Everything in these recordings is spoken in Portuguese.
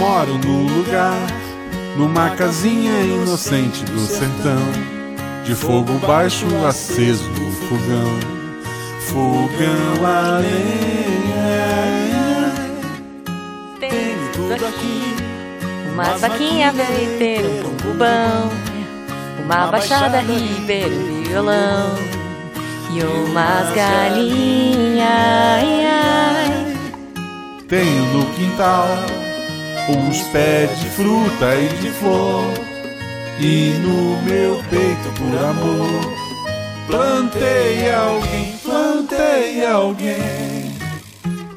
moro no lugar, numa casinha inocente do sertão, de fogo baixo aceso no fogão, fogão a lenha. Tem tudo aqui. Uma vaquinha leiteira, um bubão, uma baixada ribeiro, um violão e umas galinhas. Tenho no quintal uns pés de fruta e de flor, e no meu peito por amor plantei alguém, plantei alguém.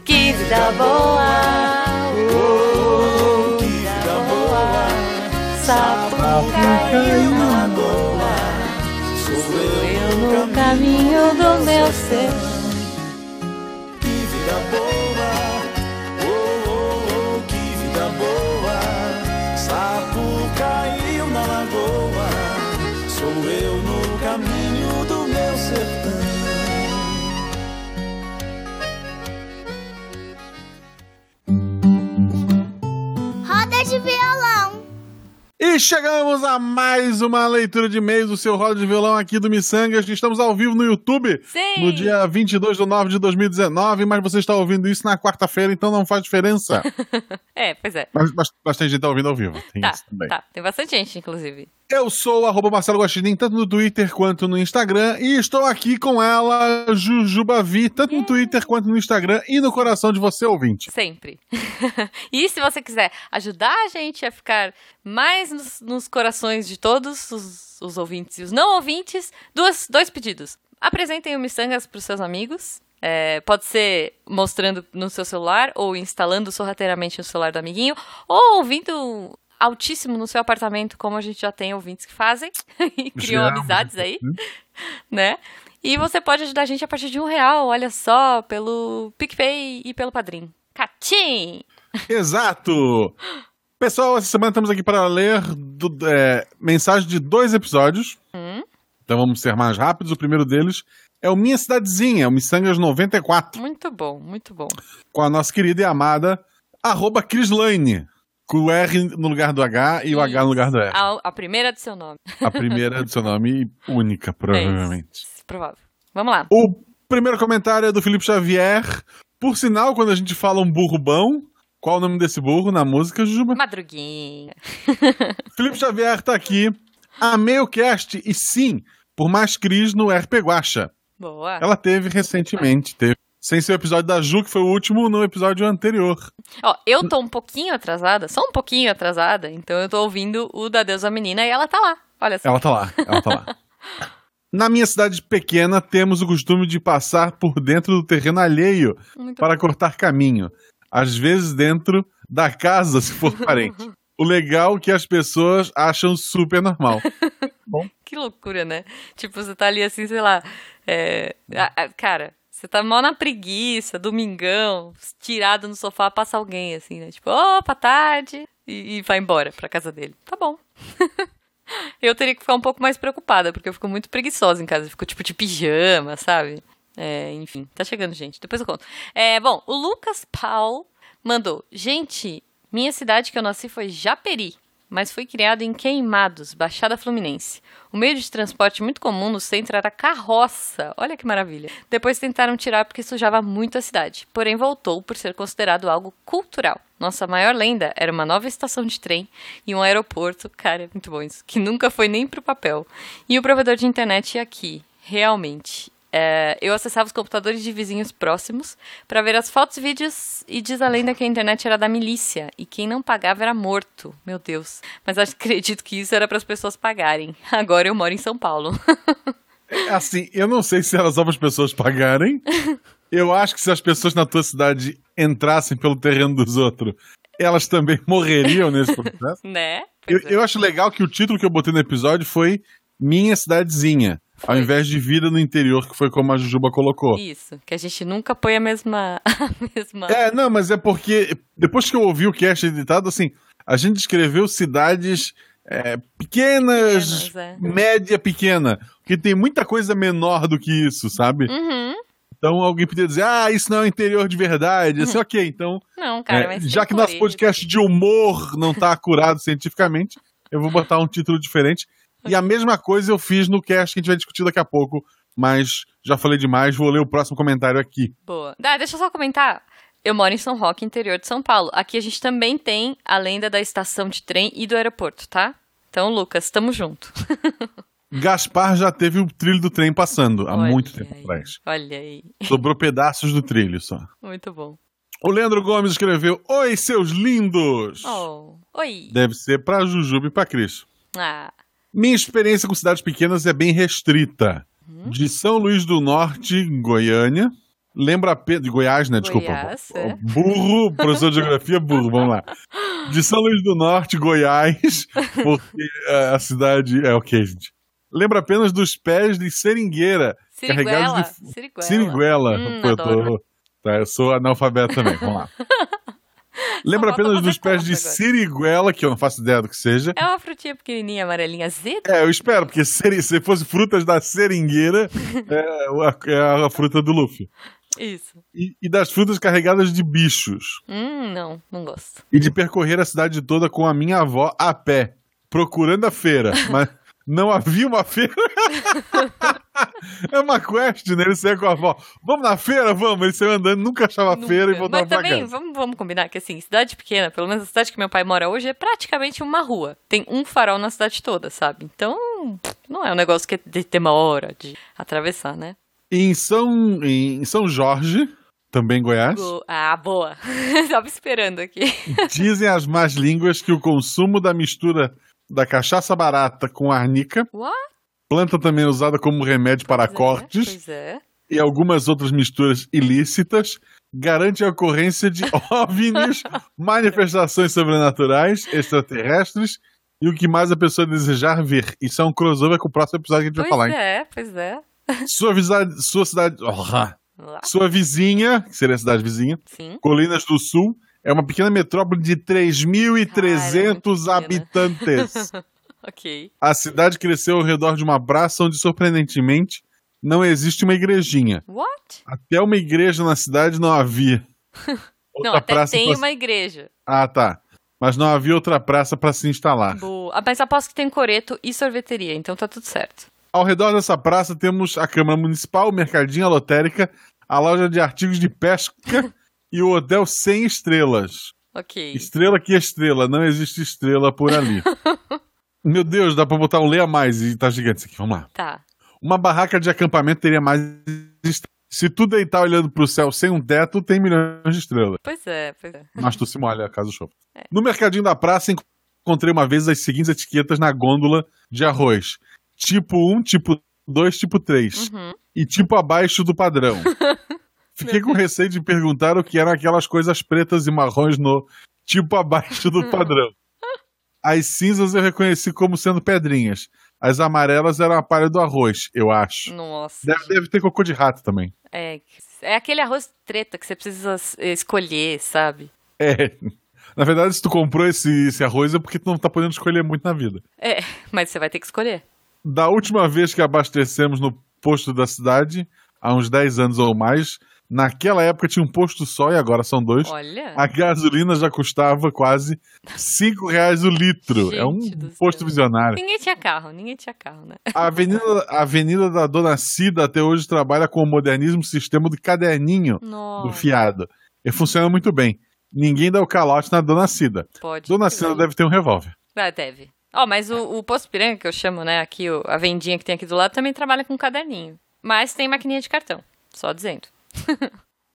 Que vida boa! Oh, que vida boa! Sapucaí na lagoa, sou eu no caminho do meu ser. Que vida boa! Do E chegamos a mais uma leitura de e-mails do seu roda de violão aqui do Missangas. Estamos ao vivo no YouTube Sim! no dia 22 de nove de 2019, mas você está ouvindo isso na quarta-feira, então não faz diferença. É, pois é. mas, mas, mas tem gente tá ouvindo ao vivo, tem Tá, isso também. tá. Tem bastante gente, inclusive. Eu sou o Marcelo Guaxinim, tanto no Twitter quanto no Instagram, e estou aqui com ela, Jujubavi, tanto no Twitter quanto no Instagram e no coração de você, ouvinte. Sempre. e se você quiser ajudar a gente a ficar mais nos, nos corações de todos os, os ouvintes e os não ouvintes, duas, dois pedidos. Apresentem o Missangas para os seus amigos. É, pode ser mostrando no seu celular, ou instalando sorrateiramente no celular do amiguinho, ou ouvindo altíssimo no seu apartamento, como a gente já tem ouvintes que fazem, e criam amizades aí, né? E você pode ajudar a gente a partir de um real, olha só, pelo PicPay e pelo Padrim. Catim! Exato! Pessoal, essa semana estamos aqui para ler do, é, mensagem de dois episódios. Hum. Então vamos ser mais rápidos. O primeiro deles é o Minha Cidadezinha, o Missangas 94, Muito bom, muito bom. com a nossa querida e amada arroba Crislane, com o R no lugar do H e o H no lugar do R. A, a primeira do seu nome. A primeira do seu nome única, provavelmente. É isso, provável. Vamos lá. O primeiro comentário é do Felipe Xavier. Por sinal, quando a gente fala um burro bom, qual o nome desse burro na música, Jujuba? Madruguinha. Felipe Xavier tá aqui. Amei o cast e sim, por mais Cris no RP Guacha. Boa. Ela teve recentemente, teve. Sem ser o episódio da Ju, que foi o último no episódio anterior. Ó, eu tô um pouquinho atrasada, só um pouquinho atrasada, então eu tô ouvindo o da Deusa Menina e ela tá lá. Olha só. Ela tá lá, ela tá lá. Na minha cidade pequena, temos o costume de passar por dentro do terreno alheio Muito para cortar caminho. Às vezes dentro da casa, se for parente. O legal é que as pessoas acham super normal. Que loucura, né? Tipo, você tá ali assim, sei lá. é, a- a- cara, você tá mal na preguiça, domingão, tirado no sofá, passa alguém assim, né? Tipo, opa, tarde. E, e vai embora pra casa dele. Tá bom. eu teria que ficar um pouco mais preocupada, porque eu fico muito preguiçosa em casa. Eu fico tipo de pijama, sabe? É, enfim, tá chegando, gente. Depois eu conto. É, bom, o Lucas Paul mandou. Gente, minha cidade que eu nasci foi Japeri, mas fui criado em Queimados, Baixada Fluminense. O meio de transporte muito comum no centro era carroça. Olha que maravilha. Depois tentaram tirar porque sujava muito a cidade, porém voltou por ser considerado algo cultural. Nossa maior lenda era uma nova estação de trem e um aeroporto, cara, é muito bom isso, que nunca foi nem pro papel. E o provedor de internet aqui, realmente. É, eu acessava os computadores de vizinhos próximos para ver as fotos e vídeos e diz a lenda que a internet era da milícia e quem não pagava era morto. Meu Deus. Mas acredito que isso era para as pessoas pagarem. Agora eu moro em São Paulo. Assim, eu não sei se elas só para as pessoas pagarem. Eu acho que se as pessoas na tua cidade entrassem pelo terreno dos outros, elas também morreriam nesse processo. né? Eu, é. eu acho legal que o título que eu botei no episódio foi Minha Cidadezinha, ao invés de Vida no Interior, que foi como a Jujuba colocou. Isso, que a gente nunca põe a mesma. A mesma... É, não, mas é porque depois que eu ouvi o cast editado, assim, a gente escreveu cidades é, pequenas, Pequenas, é. média pequena, porque tem muita coisa menor do que isso, sabe? Uhum. Então alguém podia dizer, ah, isso não é o interior de verdade. Assim, ok, então. Não, cara, é, mas. já que nosso podcast de humor não tá acurado cientificamente, eu vou botar um título diferente. E a mesma coisa eu fiz no cast que a gente vai discutir daqui a pouco, mas já falei demais, vou ler o próximo comentário aqui. Boa. Deixa eu só comentar. Eu moro em São Roque, interior de São Paulo. Aqui a gente também tem a lenda da estação de trem e do aeroporto, tá? Então, Lucas, tamo junto. Gaspar já teve o trilho do trem passando há Olha muito tempo aí, atrás. Olha aí. Sobrou pedaços do trilho só. Muito bom. O Leandro Gomes escreveu: Oi, seus lindos! Oh. Oi. Deve ser pra Jujuba e pra Cris. Ah. Minha experiência com cidades pequenas é bem restrita. Uhum. De São Luís do Norte, Goiânia. Lembra apenas. De Goiás, né? Desculpa. Goiás, é. Burro, professor de geografia, burro, vamos lá. De São Luís do Norte, Goiás, porque é, a cidade. É ok, gente. Lembra apenas dos pés de seringueira. Siriguela. Carregados de Siriguela. Siriguela. Hum, Pô, eu, tô- tá, eu sou analfabeto também, vamos lá. Lembra apenas dos pés de agora. siriguela, que eu não faço ideia do que seja. É uma frutinha pequenininha, amarelinha, azeda. É, eu espero, porque seri- se fosse frutas da seringueira, é, a- é a fruta do Luffy. Isso. E, e das frutas carregadas de bichos. Hum, não, não gosto. E de percorrer a cidade toda com a minha avó a pé, procurando a feira. Mas não havia uma feira. é uma quest, né? Ele saiu com a avó. Vamos na feira? Vamos. Ele saiu andando, nunca achava Nunca. feira e voltava Mas pra também, casa. vamos, vamos combinar que assim, cidade pequena, pelo menos a cidade que meu pai mora hoje, é praticamente uma rua. Tem um farol na cidade toda, sabe? Então, não é um negócio que de- demora de atravessar, né? Em São, em São Jorge, também Goiás, Go- Ah, boa. Tava esperando aqui. dizem as más línguas que o consumo da mistura da cachaça barata com arnica What? planta também usada como remédio para Pois é, cortes Pois é. e algumas outras misturas ilícitas, garante a ocorrência de OVNIs, manifestações sobrenaturais, extraterrestres e o que mais a pessoa desejar ver. Isso é um crossover com o próximo episódio que a gente vai Pois falar. hein? é, pois é. Sua, visa- sua cidade. Oh, sua vizinha, que seria a cidade vizinha, Sim. Colinas do Sul, é uma pequena metrópole de 3.300 Cara, é muito habitantes. Ok. A cidade cresceu ao redor de uma praça onde, surpreendentemente, não existe uma igrejinha. What? Até uma igreja na cidade não havia. não, até tem pra- uma igreja. Ah, tá. Mas não havia outra praça para se instalar. Boa. Mas aposto que tem coreto e sorveteria, então tá tudo certo. Ao redor dessa praça temos a Câmara Municipal, o Mercadinho, a Lotérica, a loja de artigos de pesca e o hotel sem estrelas. Ok. Estrela que estrela, não existe estrela por ali. Meu Deus, dá pra botar um leia mais e tá gigante isso aqui, vamos lá. Tá. Uma barraca de acampamento teria mais estrelas. Se tu deitar olhando pro céu sem um teto, tem milhões de estrelas. Pois é, pois é. Mas tu se molha, caso chova. É. No mercadinho da praça, encontrei uma vez as seguintes etiquetas na gôndola de arroz: tipo 1, tipo 2, tipo 3. Uhum. E tipo abaixo do padrão. Fiquei com receio de perguntar o que eram aquelas coisas pretas e marrons no tipo abaixo do padrão. As cinzas eu reconheci como sendo pedrinhas. As amarelas eram a palha do arroz, eu acho. Nossa. Deve, deve ter cocô de rato também. É, é aquele arroz treta que você precisa s- escolher, sabe? É. Na verdade, se tu comprou esse, esse arroz é porque tu não tá podendo escolher muito na vida. É, mas você vai ter que escolher. Da última vez que abastecemos no posto da cidade, há uns 10 anos ou mais, naquela época tinha um posto só e agora são dois. Olha. A gasolina já custava quase 5 reais o litro. é um Gente do posto céu. visionário. Ninguém tinha carro, ninguém tinha carro, né? A avenida, a avenida da Dona Cida até hoje trabalha com o modernismo sistema de caderninho do Nossa. fiado. E funciona muito bem. Ninguém dá o calote na Dona Cida. Pode. Dona Cida deve ter um revólver. Ah, deve. Ó, mas o, o Posto Piranga, que eu chamo, né, aqui, a vendinha que tem aqui do lado, também trabalha com caderninho. Mas tem maquininha de cartão. Só dizendo.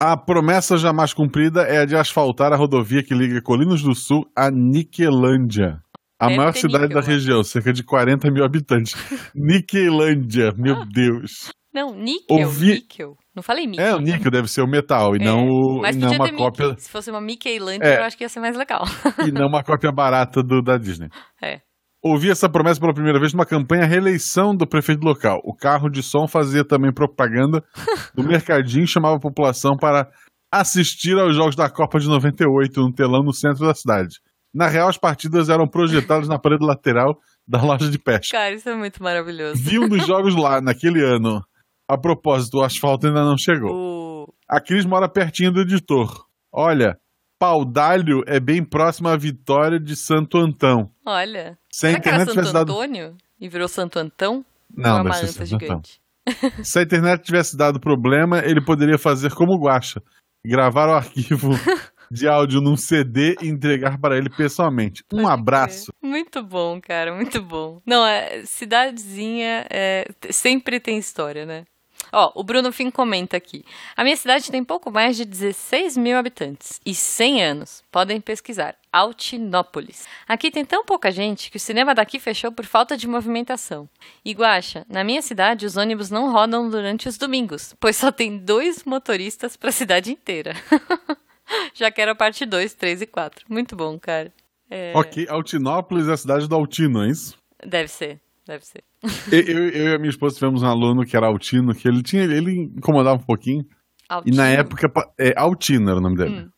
A promessa jamais cumprida é a de asfaltar a rodovia que liga Colinas do Sul a Niquelândia. A Deve maior cidade níquel da lá. região, cerca de 40 mil habitantes. Niquelândia, meu Deus. Não, níquel, Ouvi- níquel. Não falei níquel. É, o níquel deve ser o metal e É, não, o- Mas não uma cópia Mickey. Se fosse uma Mickeylandia, É. eu acho que ia ser mais legal. e não uma cópia barata do da Disney. É. Ouvi essa promessa pela primeira vez numa campanha reeleição do prefeito local. O carro de som fazia também propaganda do mercadinho e chamava a população para assistir aos jogos da Copa de 98 no telão no centro da cidade. Na real, as partidas eram projetadas na parede lateral da loja de pesca. Cara, isso é muito maravilhoso. Vi um dos jogos lá naquele ano. A propósito, o asfalto ainda não chegou. A Cris mora pertinho do editor. Olha, Paudalho é bem próximo à Vitória de Santo Antão. Olha. Se a internet Santo tivesse dado. Antônio e virou Santo Antão? Não, é deve ser Antão. gigante? Se a internet tivesse dado problema, ele poderia fazer como o Guaxa: gravar o arquivo de áudio num CD e entregar para ele pessoalmente. Um Pode abraço. Muito bom, cara, muito bom. Não, é, cidadezinha é, sempre tem história, né? Ó, o Bruno Fim comenta aqui. A minha cidade tem pouco mais de 16 mil habitantes e 100 anos. Podem pesquisar. Altinópolis. Aqui tem tão pouca gente que o cinema daqui fechou por falta de movimentação. Iguacha, na minha cidade os ônibus não rodam durante os domingos, pois só tem dois motoristas para a cidade inteira. Já quero a parte 2, 3 e 4. Muito bom, cara. É, Ok, Altinópolis é a cidade do Altino, é isso? Deve ser, deve ser. Eu, eu- eu e a minha esposa tivemos um aluno que era Altino, que ele tinha, ele incomodava um pouquinho. E na Altino. época. É, Altino era o nome dele. Hum.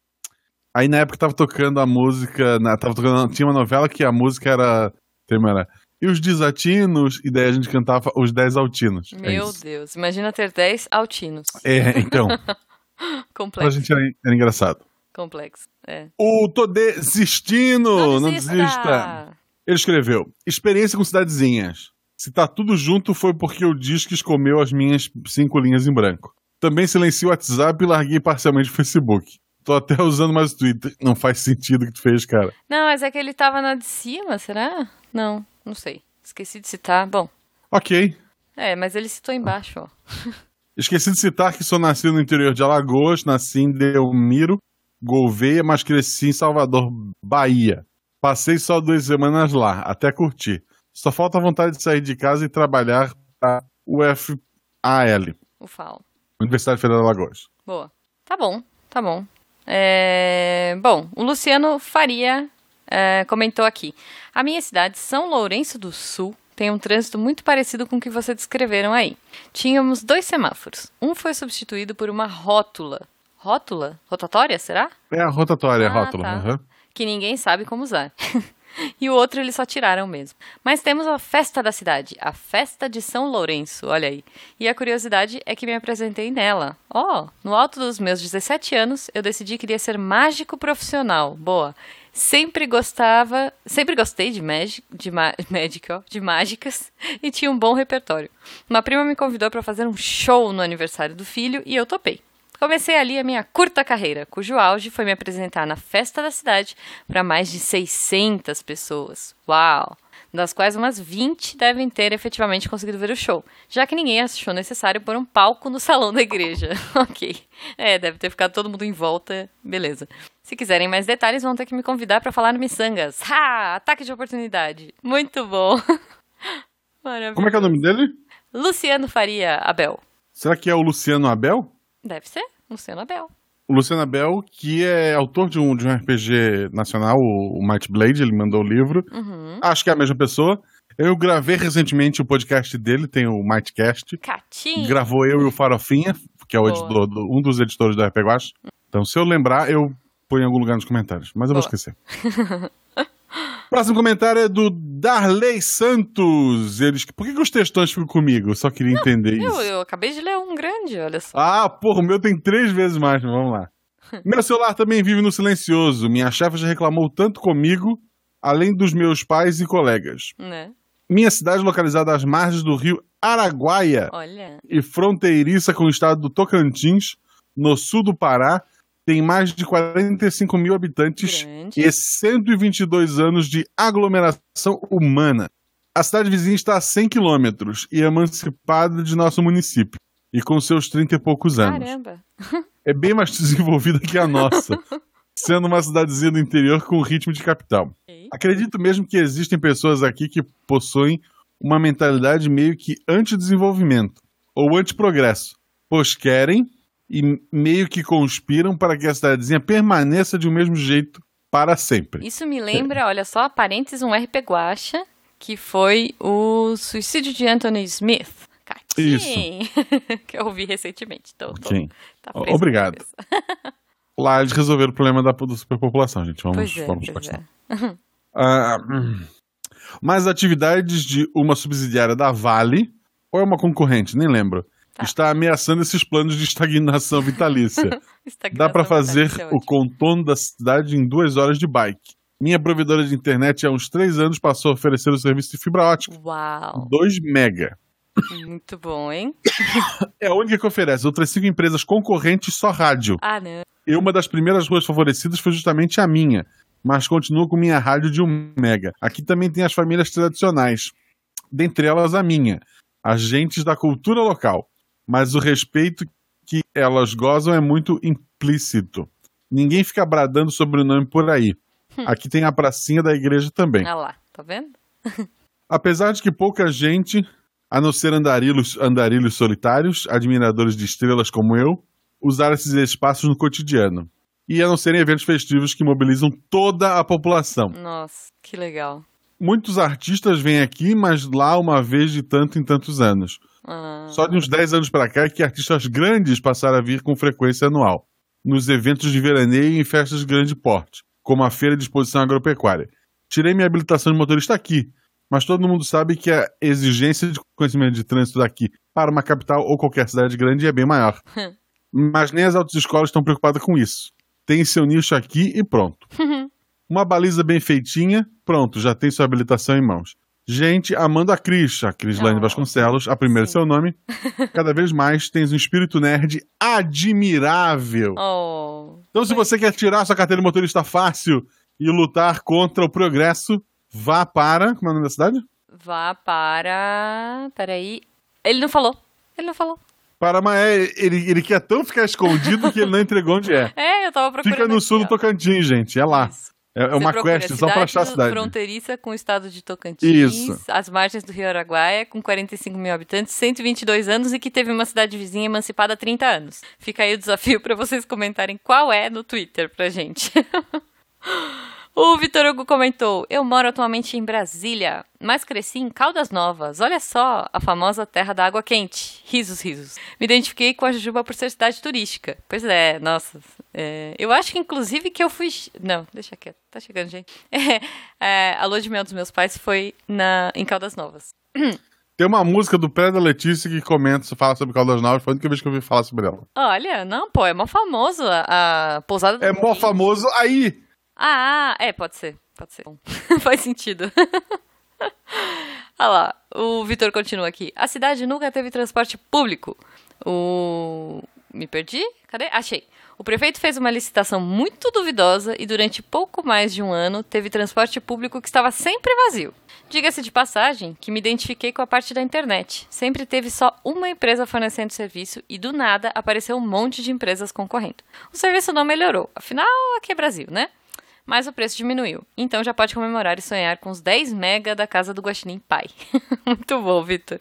Aí na época tava tocando a música. na- tava tocando, tinha uma novela que a música era. tema era. E os desatinos, e daí a gente cantava os 10 altinos. É Meu isso. Deus, imagina ter 10 altinos. É, então. pra Complexo, gente era, era engraçado. complexo. É. O Tô Desistindo! Não, desista! Ele escreveu: Experiência com cidadezinhas. Se tá tudo junto foi porque o Disques comeu as minhas cinco linhas em branco. Também silenciei o WhatsApp e larguei parcialmente o Facebook. Tô até usando mais o Twitter. Não faz sentido o que tu fez, cara. Não, mas é que ele tava na de cima, será? Não, não sei. Esqueci de citar. Bom, Ok. é, mas ele citou embaixo, ó. Esqueci de citar que sou nascido no interior de Alagoas, nasci em Delmiro, Gouveia, mas cresci em Salvador, Bahia. Passei só duas semanas lá, até curtir. Só falta a vontade de sair de casa e trabalhar para UFAL, O FAO. Universidade Federal de Alagoas. Boa. Tá bom, tá bom. É, Bom, o Luciano Faria é, comentou aqui. A minha cidade, São Lourenço do Sul, tem um trânsito muito parecido com o que vocês descreveram aí. Tínhamos dois semáforos. Um foi substituído por uma rótula. Rótula? Rotatória, será? É a rotatória, Ah, rótula. tá. aham. Que ninguém sabe como usar. e o outro eles só tiraram mesmo. Mas temos a festa da cidade, a festa de São Lourenço, olha aí. E a curiosidade é que me apresentei nela. Ó, no alto dos meus 17 anos, eu decidi que queria ser mágico profissional. Boa. Sempre gostava, sempre gostei de magic, de de mágicas e tinha um bom repertório. Uma prima me convidou para fazer um show no aniversário do filho e eu topei. Comecei ali a minha curta carreira, cujo auge foi me apresentar na festa da cidade para mais de 600 pessoas. Uau! Das quais umas 20 devem ter efetivamente conseguido ver o show, já que ninguém achou necessário pôr um palco no salão da igreja. ok. É, deve ter ficado todo mundo em volta. Beleza. Se quiserem mais detalhes, vão ter que me convidar para falar no Missangas. Ha! Ataque de oportunidade. Muito bom. Maravilhoso. Como é que é o nome dele? Luciano Faria Abel. Será que é o Luciano Abel? Deve ser. Luciano Abel. O Luciano Abel, que é autor de um, de um RPG nacional, o, o Might Blade, ele mandou o livro. Uhum. Acho que é a mesma pessoa. Eu gravei recentemente o podcast dele, tem o Mightcast. Catinho. Gravou eu e o Farofinha, que é editor, um dos editores do RPG Guache. Então, se eu lembrar, eu ponho em algum lugar nos comentários. Mas eu vou Boa. esquecer. Próximo comentário é do Darley Santos. Eles, por que, que os textões ficam comigo? Eu só queria entender isso. Eu, eu acabei de ler um grande, olha só. Ah, porra, o meu tem três vezes mais, mas vamos lá. Meu celular também vive no silencioso. Minha chefe já reclamou tanto comigo, além dos meus pais e colegas. Né? Minha cidade localizada às margens do rio Araguaia Olha. e fronteiriça com o estado do Tocantins, no sul do Pará, tem mais de 45 mil habitantes Grande. e 122 anos de aglomeração humana. A cidade vizinha está a 100 quilômetros e é emancipada de nosso município, e com seus 30 e poucos anos. Caramba. É bem mais desenvolvida que a nossa, sendo uma cidadezinha do interior com ritmo de capital. Acredito mesmo que existem pessoas aqui que possuem uma mentalidade meio que anti-desenvolvimento ou anti-progresso, pois querem e meio que conspiram para que a cidadezinha permaneça de um mesmo jeito para sempre. Isso me lembra, olha só, parênteses, um RP Guacha, que foi o suicídio de Anthony Smith. Catinho. Isso. que eu ouvi recentemente. Então, tô- Ok. tá obrigado. Lá eles resolveram o problema da, da superpopulação, gente. Vamos, Pois é, vamos pois é. Hum. Mas atividades de uma subsidiária da Vale, ou é uma concorrente, nem lembro, Tá. está ameaçando esses planos de estagnação vitalícia. Dá para fazer Estagnação o contorno da cidade em duas horas de bike. Minha provedora de internet há uns três anos passou a oferecer o serviço de fibra ótica. Uau, 2 mega. muito bom, hein? É a única que oferece. Outras cinco empresas concorrentes só rádio. Ah, não. E uma das primeiras ruas favorecidas foi justamente a minha. Mas continuo com minha rádio de 1 mega. Aqui também tem as famílias tradicionais. Dentre elas a minha. Agentes da cultura local. Mas o respeito que elas gozam é muito implícito. Ninguém fica bradando sobrenome por aí. Aqui tem a pracinha da igreja também. Ah lá, tá vendo? Apesar de que pouca gente, a não ser andarilhos, andarilhos solitários, admiradores de estrelas como eu, usar esses espaços no cotidiano. E a não serem eventos festivos que mobilizam toda a população. Nossa, que legal. Muitos artistas vêm aqui, mas lá uma vez de tanto em tantos anos. Ah, Só de uns 10 anos para cá é que artistas grandes passaram a vir com frequência anual, nos eventos de veraneio e em festas de grande porte, como a Feira de Exposição Agropecuária. Tirei minha habilitação de motorista aqui, mas todo mundo sabe que a exigência de conhecimento de trânsito daqui para uma capital ou qualquer cidade grande é bem maior. mas nem as autoescolas estão preocupadas com isso. Tem seu nicho aqui e pronto. Uma baliza bem feitinha, pronto, já tem sua habilitação em mãos. Gente, amando a Cris, a Crislane Oh, Vasconcelos, a primeira é sim. seu nome. Cada vez mais tens um espírito nerd admirável. Oh, Então, se você quer tirar sua carteira de motorista fácil e lutar contra o progresso, vá para. Como é o nome da cidade? vá para. Peraí. Ele não falou. Ele não falou. Para Maé. Ele, ele quer tão ficar escondido que ele não entregou onde é. É, eu tava procurando. Fica no sul do. Tocantins, gente. É lá. Isso. É, é Você uma quest só pra achar a cidade. fronteiriça com o estado de Tocantins, Isso. as margens do Rio Araguaia, com 45 mil habitantes, 122 anos e que teve uma cidade vizinha emancipada há 30 anos. Fica aí o desafio pra vocês comentarem qual é no Twitter pra gente. O Vitor Hugo comentou: Eu moro atualmente em Brasília, mas cresci em Caldas Novas. Olha só, a famosa terra da água quente. Risos, risos. Me identifiquei com a Jujuba por ser cidade turística. Pois é, nossa. é, eu acho que inclusive que eu fui. Não, deixa quieto. Tá chegando, gente. É, é, a lua de mel dos meus pais foi na, em Caldas Novas. Tem uma música do Pé da Letícia que comenta, fala sobre Caldas Novas. Foi a única vez que eu ouvi falar sobre ela. Olha, não, pô, é mó famoso a, a pousada do É mó famoso aí. Ah, é, pode ser. Pode ser. Faz sentido. Olha lá, o Vitor continua aqui. A cidade nunca teve transporte público. O. Me perdi? Cadê? Achei. O prefeito fez uma licitação muito duvidosa e durante pouco mais de um ano teve transporte público que estava sempre vazio. Diga-se de passagem que me identifiquei com a parte da internet. Sempre teve só uma empresa fornecendo serviço e do nada apareceu um monte de empresas concorrendo. O serviço não melhorou, afinal aqui é Brasil, né? Mas o preço diminuiu. Então já pode comemorar e sonhar com os 10 mega da casa do Guaxinim Pai. Muito bom, Vitor.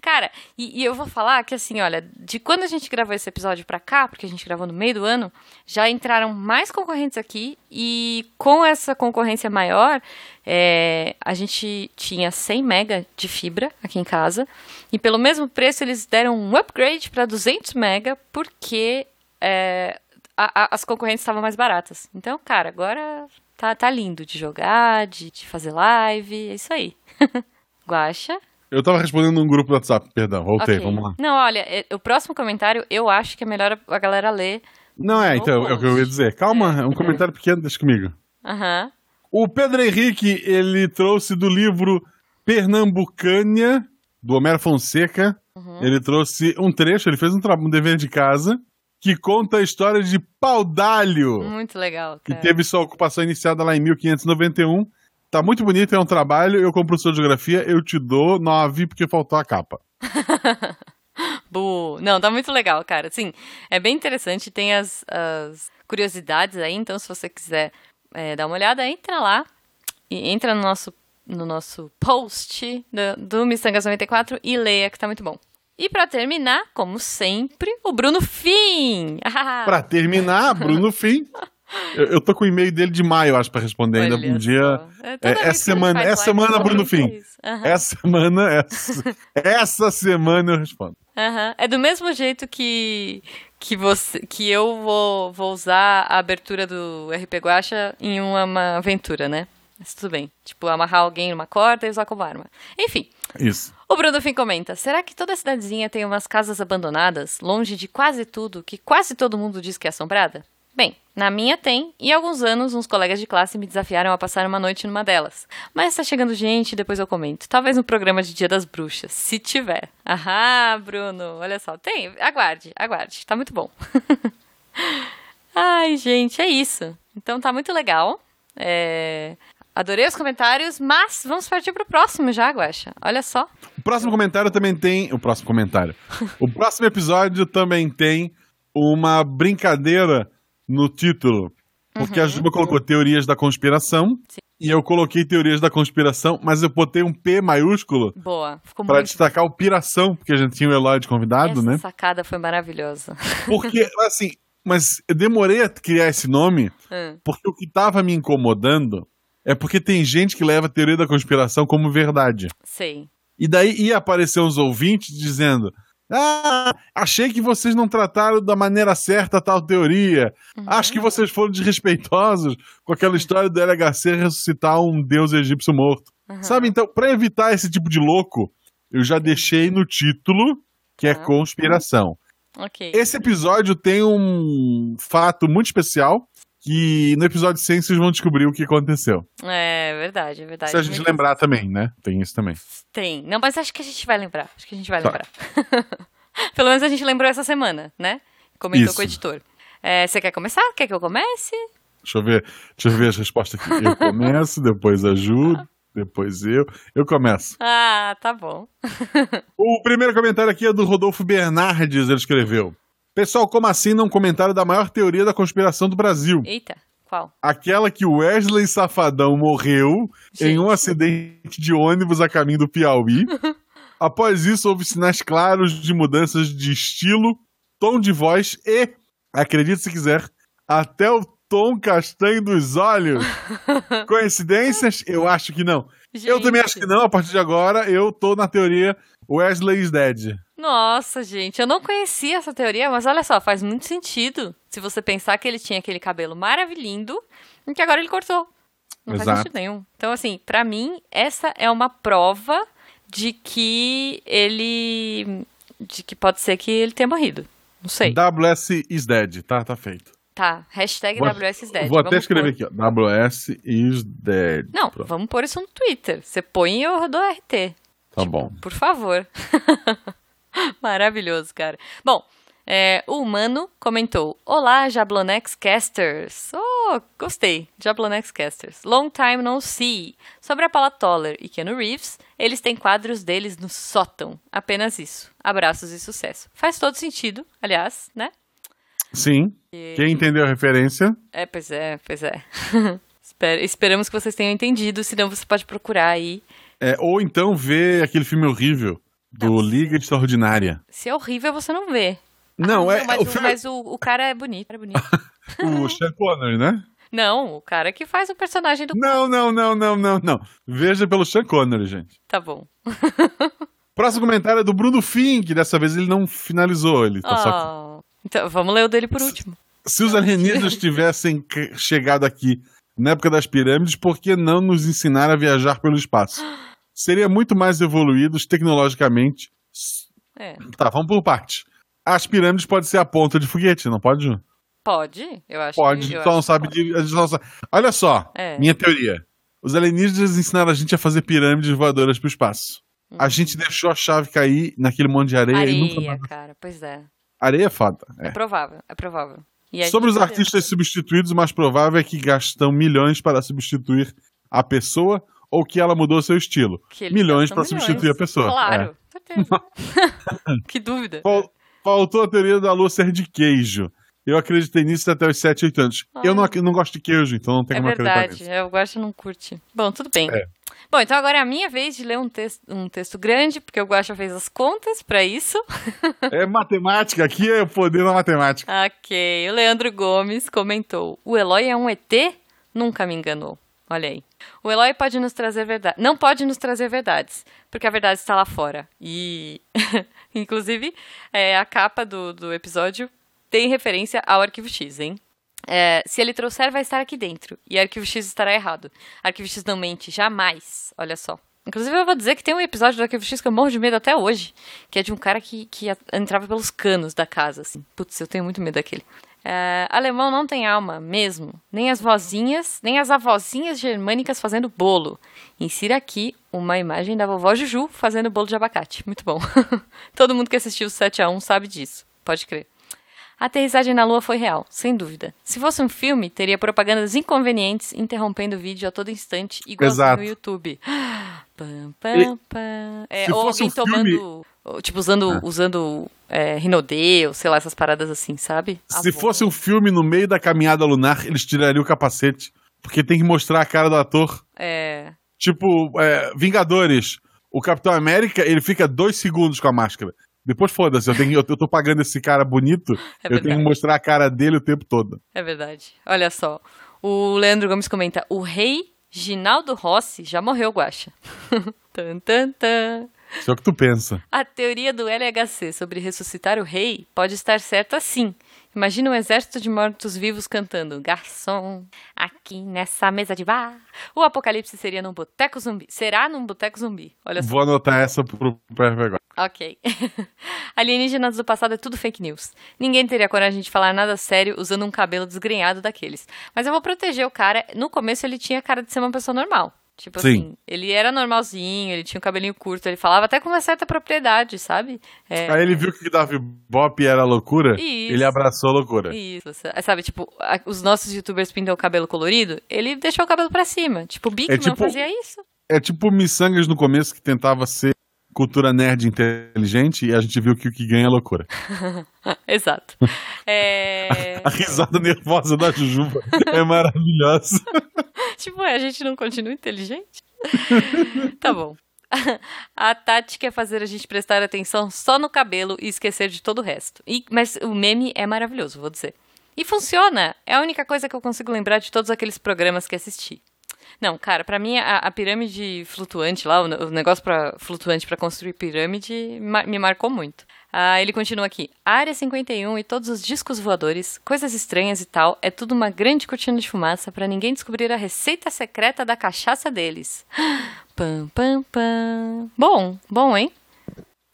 Cara, e, e eu vou falar que assim, olha, de quando a gente gravou esse episódio pra cá, porque a gente gravou no meio do ano, já entraram mais concorrentes aqui e com essa concorrência maior, é, a gente tinha 100 mega de fibra aqui em casa e pelo mesmo preço eles deram um upgrade para 200 mega porque é, a- a- as concorrentes estavam mais baratas. Então, cara, agora tá, tá lindo de jogar, de, de fazer live, é isso aí. Guaxa. Eu tava respondendo num grupo do WhatsApp, perdão. Voltei, Ok. vamos lá. Não, olha, é- o próximo comentário eu acho que é melhor a galera ler. Não é, então, é o que eu ia dizer. Calma, é um comentário pequeno, deixa comigo. Aham. O Pedro Henrique, ele trouxe do livro Pernambucânia, do Homero Fonseca. Ele trouxe um trecho, ele fez um, um dever de casa, que conta a história de Paudalho, Muito legal, que cara. teve sua ocupação iniciada lá em 1591. Tá muito bonito, é um trabalho. Eu, professor de geografia, eu te dou nove, porque faltou a capa. Bu. Não, tá muito legal, cara. Assim, é bem interessante. Tem as, as curiosidades aí, então se você quiser é, dar uma olhada, entra lá. E entra no nosso, no nosso post do, do Missangas 94 e leia, que tá muito bom. E pra terminar, como sempre, o Bruno Fim. Pra terminar, Bruno Fim. Eu, eu tô com o e-mail dele de maio, acho, pra responder ainda Olha um dia. É, É, que a gente semana, live, semana, Bruno Fim. Aham. Essa semana, essa, essa semana eu respondo. Aham. É do mesmo jeito que que você que eu vou, vou usar a abertura do RP Guacha em uma, uma aventura, né? Mas tudo bem. Tipo, amarrar alguém numa corda e usar como arma. Enfim. Isso. O Bruno Fim comenta: será que toda cidadezinha tem umas casas abandonadas, longe de quase tudo, que quase todo mundo diz que é assombrada? Bem, na minha tem, e há alguns anos uns colegas de classe me desafiaram a passar uma noite numa delas. Mas tá chegando gente, depois eu comento. Talvez no programa de Dia das Bruxas, se tiver. Ahá, Bruno, olha só. Tem, aguarde, aguarde, tá muito bom. Ai, gente, é isso. Então tá muito legal. É... Adorei os comentários, mas vamos partir pro próximo já, Guaxa. Olha só. O próximo comentário também tem. O próximo comentário. o próximo episódio também tem uma brincadeira no título. Porque a Juba colocou teorias da conspiração. Sim. E eu coloquei teorias da conspiração, mas eu botei um P maiúsculo Boa, ficou pra muito. destacar o piração, porque a gente tinha o Eloy de convidado, Essa né? sacada foi maravilhosa. Porque, assim, mas eu demorei a criar esse nome Hum, porque o que tava me incomodando é porque tem gente que leva a teoria da conspiração como verdade. sei. E daí ia aparecer uns ouvintes dizendo: Ah, achei que vocês não trataram da maneira certa tal teoria. Acho que vocês foram desrespeitosos com aquela história do LHC ressuscitar um deus egípcio morto. Sabe, então, pra evitar esse tipo de louco, eu já deixei no título que é Ah. conspiração. Ok. Esse episódio tem um fato muito especial que no episódio 100 vocês vão descobrir o que aconteceu. É verdade, é verdade. Se a gente lembrar também, né? Tem isso também. Tem. Não, mas acho que a gente vai lembrar. Acho que a gente vai Tá. lembrar. Pelo menos a gente lembrou essa semana, né? Comentou Isso. com o editor. É, você quer começar? Quer que eu comece? Deixa eu ver, deixa eu ver as respostas aqui. Eu começo, depois a Ju, depois eu. Eu começo. Ah, tá bom. O primeiro comentário aqui é do Rodolfo Bernardes, ele escreveu. Pessoal, como assim não comentário da maior teoria da conspiração do Brasil? Eita, qual? Aquela que Wesley Safadão morreu em um acidente de ônibus a caminho do Piauí. Após isso, houve sinais claros de mudanças de estilo, tom de voz e, acredite se quiser, até o tom castanho dos olhos. Coincidências? Eu acho que não. Eu também acho que não. A partir de agora, eu tô na teoria Wesley is dead. Nossa, gente, eu não conhecia essa teoria, mas olha só, faz muito sentido. Se você pensar que ele tinha aquele cabelo maravilhoso e que agora ele cortou. Não faz Exato. sentido nenhum. Então, assim, pra mim, essa é uma prova de que ele. de que pode ser que ele tenha morrido. Não sei. WS is dead. Tá, tá feito. Tá, hashtag Vou- WSDead. Vou até escrever pôr- aqui, ó. WS is dead. Não, Pronto. vamos pôr isso no Twitter. Você põe e eu dou RT. Tá bom. Por favor. Maravilhoso, cara. Bom, é, o Humano comentou: Olá, Jablonex Casters. Oh, gostei. Jablonex Casters. Long time no see. Sobre a Paula Toller e Keanu Reeves, eles têm quadros deles no sótão. Apenas isso. Abraços e sucesso. Faz todo sentido, aliás, né? Sim. Quem entendeu a referência? É, pois é, pois é. Espera- Esperamos que vocês tenham entendido, senão você pode procurar aí. É, ou então ver aquele filme horrível do Liga Extraordinária. Se é horrível, você não vê. Não, Ah, é mas, o o, filme mas o, o cara é bonito. É bonito. o Sean Connery, né? não, o cara que faz o personagem do. Não, não, não, não, não, não. Veja pelo Sean Connery, gente. Tá bom. Próximo comentário é do Bruno Fink. Dessa vez ele não finalizou, ele tá só... Oh. Então, vamos ler o dele por último. Se os alienígenas tivessem chegado aqui na época das pirâmides, por que não nos ensinar a viajar pelo espaço? Seria muito mais evoluídos tecnologicamente. É. Tá, vamos por parte. As pirâmides podem ser a ponta de foguete, não pode, Ju? Pode? Eu acho Pode, que. eu só não sabe pode. de. a gente sabe- Olha só, É. minha teoria. Os alienígenas ensinaram a gente a fazer pirâmides voadoras pro espaço. A gente deixou a chave cair naquele monte de areia, e nunca Uhum. Areia, mais. cara. Pois é. Areia é foda. É, É. provável, é provável. E Sobre os artistas substituídos, o mais provável é que gastam milhões para substituir a pessoa ou que ela mudou seu estilo. milhões para substituir a pessoa. É. Claro, certeza. que dúvida. Fal- Faltou a teoria da lua ser de queijo. Eu acreditei nisso até os 7, 8 anos. Eu não, não gosto de queijo, então não tem É como acreditar verdade, nisso. eu gosto não curte. Bom, tudo bem. É. Bom, então agora é a minha vez de ler um texto, um texto grande, porque o Guaxa fez as contas pra isso. É matemática, aqui é o poder da matemática. ok, o Leandro Gomes comentou: O Eloy é um ET? Nunca me enganou. Olha aí. O Eloy pode nos trazer verdade. Não pode nos trazer verdades, porque a verdade está lá fora. E, inclusive, é, a capa do, do episódio tem referência ao Arquivo X, hein? É, se ele trouxer, vai estar aqui dentro. E Arquivo X estará errado. Arquivo X não mente, jamais. Olha só. Inclusive, eu vou dizer que tem um episódio do Arquivo X que eu morro de medo até hoje, que é de um cara que, que entrava pelos canos da casa, assim. Putz, eu tenho muito medo daquele. É, alemão não tem alma, mesmo. Nem as vozinhas, nem as avózinhas germânicas fazendo bolo. Insira aqui uma imagem da vovó Juju fazendo bolo de abacate. Muito bom. Todo mundo que assistiu o 7 a 1 sabe disso. Pode crer. A aterrissagem na Lua foi real, sem dúvida. Se fosse um filme, teria propagandas inconvenientes interrompendo o vídeo a todo instante, Exato. no YouTube. Pam, pam, pam. É, se ou alguém um filme- tomando. ou, Tipo, usando, usando é, Rinodê, sei lá, essas paradas assim, sabe? Se fosse um filme no meio da caminhada lunar, eles tirariam o capacete. Porque tem que mostrar a cara do ator. É. Tipo, é, Vingadores. O Capitão América, ele fica dois segundos com a máscara. Depois foda-se, eu, tenho- eu, tô pagando esse cara bonito, É eu tenho que mostrar a cara dele o tempo todo. É verdade. Olha só. O Leandro Gomes comenta: o rei Ginaldo Rossi já morreu, Guaxa. tan, tan, tan. Isso é o que tu pensa. A teoria do LHC sobre ressuscitar o rei pode estar certa sim. Imagina um exército de mortos-vivos cantando Garçom, aqui nessa mesa de bar. O apocalipse seria num boteco zumbi. Será num boteco zumbi. Olha só. Vou anotar essa pro agora. Ok. Alienígenas do passado é tudo fake news. Ninguém teria coragem de falar nada sério usando um cabelo desgrenhado daqueles. Mas eu vou proteger o cara. No começo ele tinha cara de ser uma pessoa normal. Tipo Sim. assim, ele era normalzinho, ele tinha um cabelinho curto, ele falava até com uma certa propriedade, sabe? É, Aí ele viu que Davi Bop era loucura, Isso. ele abraçou a loucura. Isso, sa- sabe, tipo, os nossos youtubers pintam o cabelo colorido, ele deixou o cabelo pra cima. Tipo, o Bigman tipo- fazia isso. É tipo o Missangas no começo, que tentava ser cultura nerd inteligente, e a gente viu que o que ganha é loucura. Exato. É... A risada nervosa da Jujuba é maravilhosa. Tipo, é, a gente não continua inteligente? tá bom. A tática é fazer a gente prestar atenção só no cabelo e esquecer de todo o resto. E- mas o meme é maravilhoso, vou dizer. E funciona! É a única coisa que eu consigo lembrar de todos aqueles programas que assisti. Não, cara, pra mim a, a pirâmide flutuante lá, o, o negócio pra, flutuante pra construir pirâmide me marcou muito. Ah, ele continua aqui. Área 51 e todos os discos voadores, coisas estranhas e tal, é tudo uma grande cortina de fumaça pra ninguém descobrir a receita secreta da cachaça deles. Pam, pam, pam. Bom, bom, hein?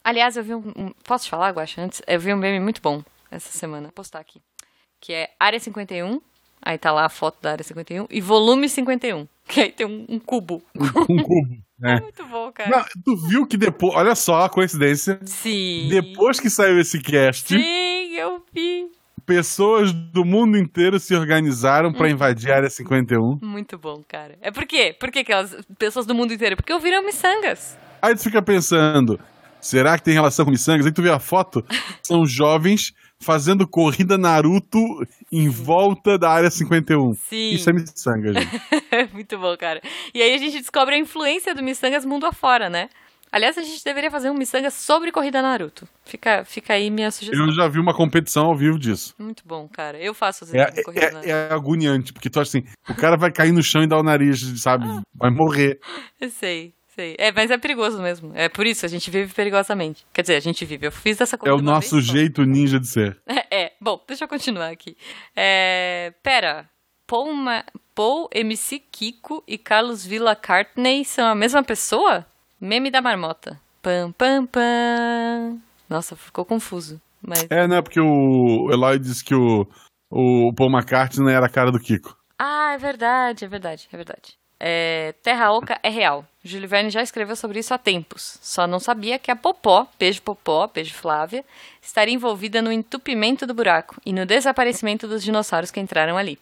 Aliás, eu vi um. um- posso te falar, Guaxa, antes? Eu vi um meme muito bom essa semana. Vou postar aqui. Que é Área 51. Aí tá lá a foto da Área 51. E volume 51. Que aí tem um, um cubo. Um cubo. né? Muito bom, cara. Não, tu viu que depois. Olha só a coincidência. Sim. Depois que saiu esse cast, Sim, eu vi. pessoas do mundo inteiro se organizaram pra invadir a área 51. Muito bom, cara. É por quê? Por que aquelas pessoas do mundo inteiro? Porque ouviram miçangas. Aí tu fica pensando, será que tem relação com miçangas? Aí tu vê a foto, são jovens fazendo corrida Naruto em volta da área 51. Sim. Isso é miçanga, gente. Muito bom, cara. E aí a gente descobre a influência do miçangas mundo afora, né? Aliás, a gente deveria fazer um miçangas sobre corrida Naruto. Fica, fica aí minha sugestão. Eu já vi uma competição ao vivo disso. Muito bom, cara. Eu faço as É, vezes corrida é, Naruto. é agoniante, porque tu acha assim, o cara vai cair no chão e dar o nariz, sabe? Vai morrer. Eu sei, sei. É, mas é perigoso mesmo. É por isso, a gente vive perigosamente. Quer dizer, a gente vive. Eu fiz essa É corrida o nosso vez jeito ninja de ser. É, bom, deixa eu continuar aqui. É, pera, Paul, Ma- Paul, MC Kiko e Carlos Villa Cartney são a mesma pessoa? Meme da marmota. Pam, pam, pam. Nossa, ficou confuso. Mas... É, né? Porque o Eloy disse que o, o Paul McCartney era a cara do Kiko. Ah, é verdade, é verdade, é verdade. É, Terra Oca é real. Júlio Verne já escreveu sobre isso há tempos. Só não sabia que a Popó, beijo Popó, beijo Flávia, estaria envolvida no entupimento do buraco e no desaparecimento dos dinossauros que entraram ali.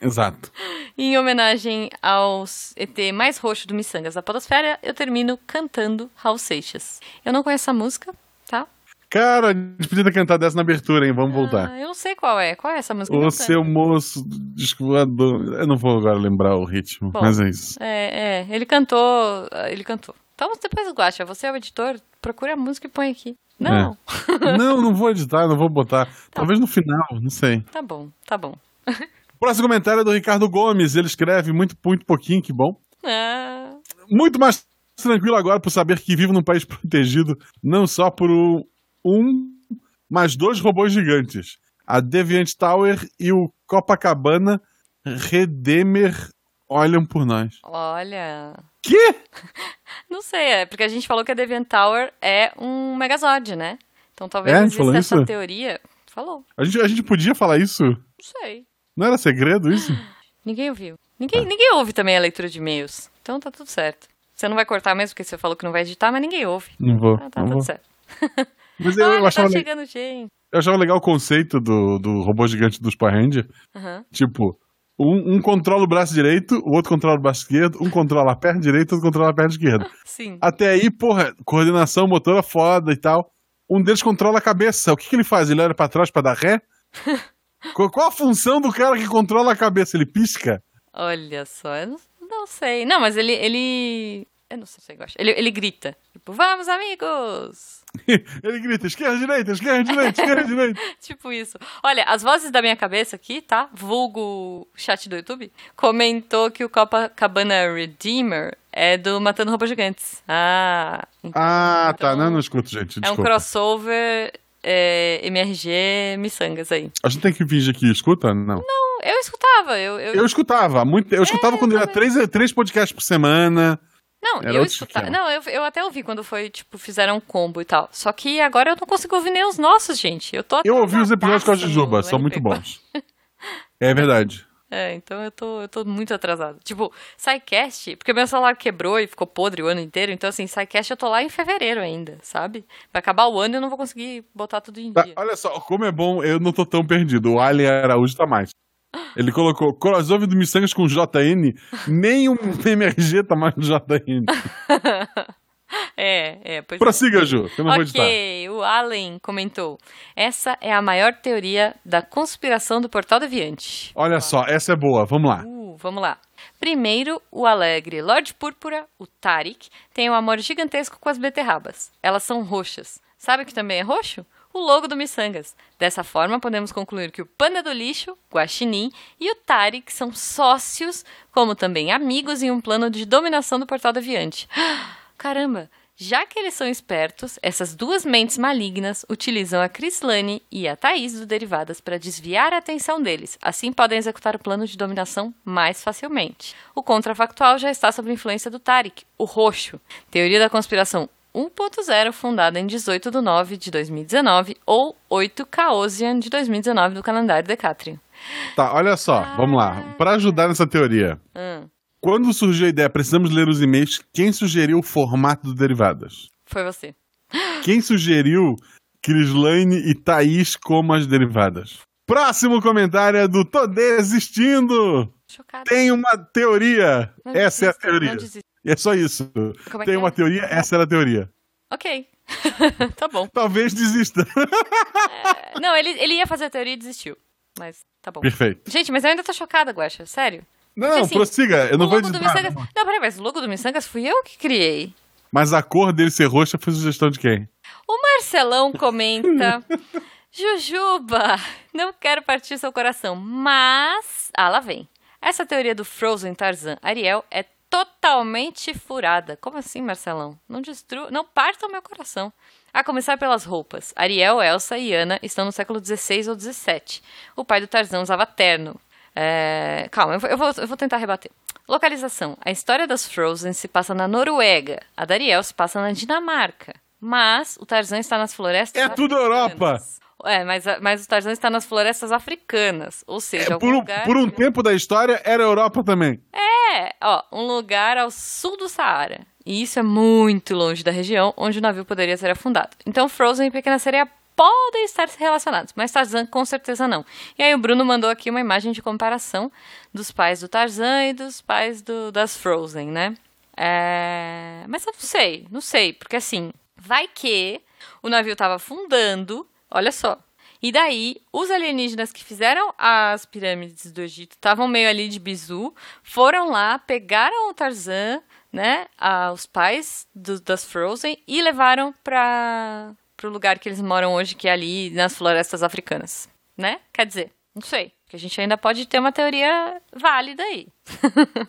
Exato. Em homenagem aos ET mais roxo do Missangas da Podosfera, eu termino cantando Raul Seixas. Eu não conheço essa música, tá? Cara, a gente podia ter cantado essa na abertura, hein? Vamos voltar. Ah, eu não sei qual é. Qual é essa música? O seu moço descoador. Eu não vou agora lembrar o ritmo, Bom. mas é isso. É, é, ele cantou, ele cantou. Então depois guacha, você é o editor, procura a música e põe aqui. Não, Não, não vou editar, não vou botar. Tá. Talvez no final, não sei. tá bom, tá bom. Próximo comentário é do Ricardo Gomes. Ele escreve muito, muito pouquinho, que bom. Ah, Muito mais tranquilo agora por saber que vivo num país protegido não só por um, mas dois robôs gigantes. A Deviant Tower e o Copacabana Redeemer olham por nós. olha, quê? Não sei, é porque a gente falou que a Deviant Tower é um Megazord, né? Então talvez É, exista essa isso? teoria. Falou, A gente, a gente podia falar isso? não sei. Não era segredo isso? Ninguém ouviu. Ninguém, ninguém ouve também a leitura de e-mails. Então tá tudo certo. Você não vai cortar mesmo, porque você falou que não vai editar, mas ninguém ouve. Não vou. Ah, tá não tudo vou. certo. Mas eu, Olha, eu achava, tá le- chegando gente. eu achava legal o conceito do, do robô gigante dos Power Ranger. Aham. Tipo, um, um controla o braço direito, o outro controla o braço esquerdo, um controla a perna direita, outro controla a perna esquerda. Sim. Até aí, porra, coordenação motora foda e tal. Um deles controla a cabeça. O que, que ele faz? Ele olha pra trás pra dar ré? qual, qual a função do cara que controla a cabeça? Ele pisca? Olha só, eu não, não sei. Não, mas ele. ele... Eu não sei se você gosta. Ele, ele grita. Tipo, vamos, amigos! ele grita: esquerda, direita, esquerda, direita, esquerda, direita. Tipo isso. Olha, as vozes da minha cabeça aqui, tá? Vulgo chat do YouTube, comentou que o Copacabana Redeemer é do Matando Robôs Gigantes. Ah. então- Ah, tá. então Não, não escuto, gente. É um Desculpa. crossover é, MRG Missangas aí. A gente tem que fingir que escuta? Não. Eu escutava, eu. eu- Eu escutava. Muito, eu escutava É, quando era também. três, três podcasts por semana. Não, Era eu escutava. Não, eu, eu até ouvi quando foi, tipo, fizeram um combo e tal. Só que agora eu não consigo ouvir nem os nossos, gente. Eu tô Eu ouvi os episódios com a Jujuba, são muito MP4. bons. É verdade. É, então eu tô, eu tô muito atrasado. Tipo, SciCast, porque meu celular quebrou e ficou podre o ano inteiro, então assim, SciCast eu tô lá em fevereiro ainda, sabe? Vai acabar o ano e eu não vou conseguir botar tudo em Tá, dia. olha só, como é bom, eu não tô tão perdido. O Ali Araújo tá mais. Ele colocou crossover do Missangas com JN, nem um MRG tá mais no JN. É, é, pois é. Prossiga, Ju, que eu não vou editar. Ok, o Allen comentou. Essa é a maior teoria da conspiração do Portal Deviante. Olha só, essa é boa, vamos lá. Uh, vamos lá. Primeiro, o alegre Lorde Púrpura, o Tarik, tem um amor gigantesco com as beterrabas. Elas são roxas. Sabe o que também é roxo? O logo do Missangas. Dessa forma, podemos concluir que o Panda do Lixo, Guaxinim e o Tarik são sócios, como também amigos em um plano de dominação do Portal Deviante. Caramba! Já que eles são espertos, essas duas mentes malignas utilizam a Crislane e a Thaís do Derivadas para desviar a atenção deles. Assim podem executar o plano de dominação mais facilmente. O contrafactual já está sob influência do Tarik, o roxo. Teoria da conspiração 1.0, fundada em 18 de 9 de 2019, ou 8 Caosian de 2019 do calendário Decatrium. Tá, olha só, vamos lá. Pra ajudar nessa teoria, Hum, quando surgiu a ideia, precisamos ler os e-mails, quem sugeriu o formato do Derivadas? foi você. Quem sugeriu Crislane e Thaís como as derivadas? Próximo comentário é do Tô Desistindo! Chocada. Tem uma teoria. Não Essa é a desista, teoria. E é só isso. É Tem uma é? teoria, essa era a teoria. Ok. tá bom. Talvez desista. É, Não, ele, ele ia fazer a teoria e desistiu. Mas tá bom. Perfeito. Gente, mas eu ainda tô chocada, Guaxa. Sério. Não, Porque, assim, prossiga. Eu não o vou editar. Missangas... Não, peraí, mas o logo do Missangas fui eu que criei. Mas a cor dele ser roxa foi sugestão de quem? O Marcelão comenta... Jujuba, não quero partir seu coração, mas... Ah, lá vem. Essa teoria do Frozen Tarzan Ariel é totalmente furada. Como assim, Marcelão? Não destrua... Não parta o meu coração. A começar pelas roupas. Ariel, Elsa e Anna estão no século XVI ou XVII. O pai do Tarzan usava terno. É, Calma, eu vou, eu, vou, eu vou tentar rebater. Localização. A história das Frozen se passa na Noruega. A da Ariel se passa na Dinamarca. Mas o Tarzan está nas florestas É tudo Europa. É, mas, mas o Tarzan está nas florestas africanas. Ou seja, É, por, um, lugar... por um tempo da história, era Europa também. É, ó, um lugar ao sul do Saara. E isso é muito longe da região onde o navio poderia ser afundado. Então Frozen e Pequena Sereia podem estar relacionados, mas Tarzan com certeza não. E aí o Bruno mandou aqui uma imagem de comparação dos pais do Tarzan e dos pais do- das Frozen, né? É, Mas eu não sei, não sei, porque assim, vai que o navio estava afundando, olha só. E daí, os alienígenas que fizeram as pirâmides do Egito estavam meio ali de bizu, foram lá, pegaram o Tarzan, né, a- os pais do- das Frozen e levaram para o lugar que eles moram hoje, que é ali nas florestas africanas, né? Quer dizer, não sei, que a gente ainda pode ter uma teoria válida aí.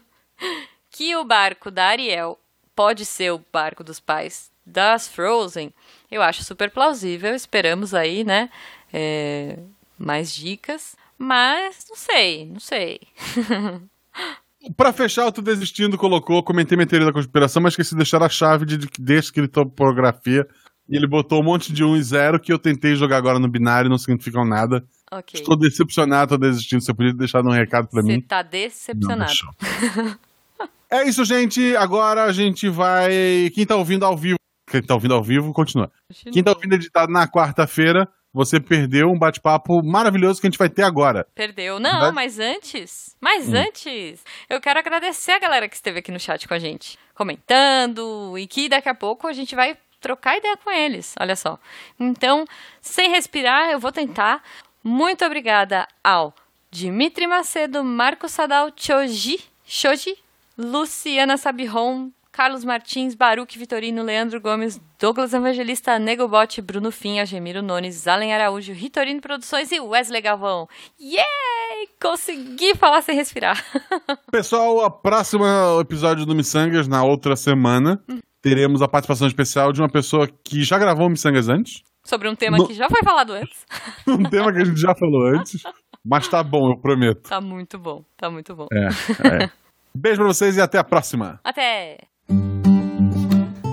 que o barco da Ariel pode ser o barco dos pais das Frozen, eu acho super plausível. Esperamos aí, né? é, mais dicas. Mas não sei, não sei. Pra fechar, eu tô desistindo, colocou, comentei minha teoria da conspiração, mas esqueci de deixar a chave de, de. E ele botou um monte de 1 e 0 que eu tentei jogar agora no binário, não significam nada. Ok. Estou decepcionado, tô desistindo. Você podia deixar um recado pra Você mim. tá Não decepcionado. deixou. é isso, gente. Agora a gente vai. Quem tá ouvindo ao vivo. Quem tá ouvindo ao vivo, continua. Quem tá ouvindo editado na quarta-feira, você perdeu um bate-papo maravilhoso que a gente vai ter agora. Perdeu. Não, mas antes, mas Hum. antes, eu quero agradecer a galera que esteve aqui no chat com a gente, comentando, e que daqui a pouco a gente vai trocar ideia com eles, olha só. Então, sem respirar, eu vou tentar. Muito obrigada ao Dimitri Macedo, Marco Sadal, Choji, Shoji, Luciana Sabiron, Carlos Martins, Baruque Vitorino, Leandro Gomes, Douglas Evangelista, Negobot, Bruno Fim, Algemiro Nunes, Allen Araújo, Ritorino Produções e Wesley Galvão. Yay! Consegui falar sem respirar. Pessoal, o próximo episódio do Missangas, na outra semana, teremos a participação especial de uma pessoa que já gravou o Missangas antes. Sobre um tema No- que já foi falado antes. Um tema que a gente já falou antes. Mas tá bom, eu prometo. Tá muito bom, tá muito bom. É, é. Beijo pra vocês e até a próxima. Até!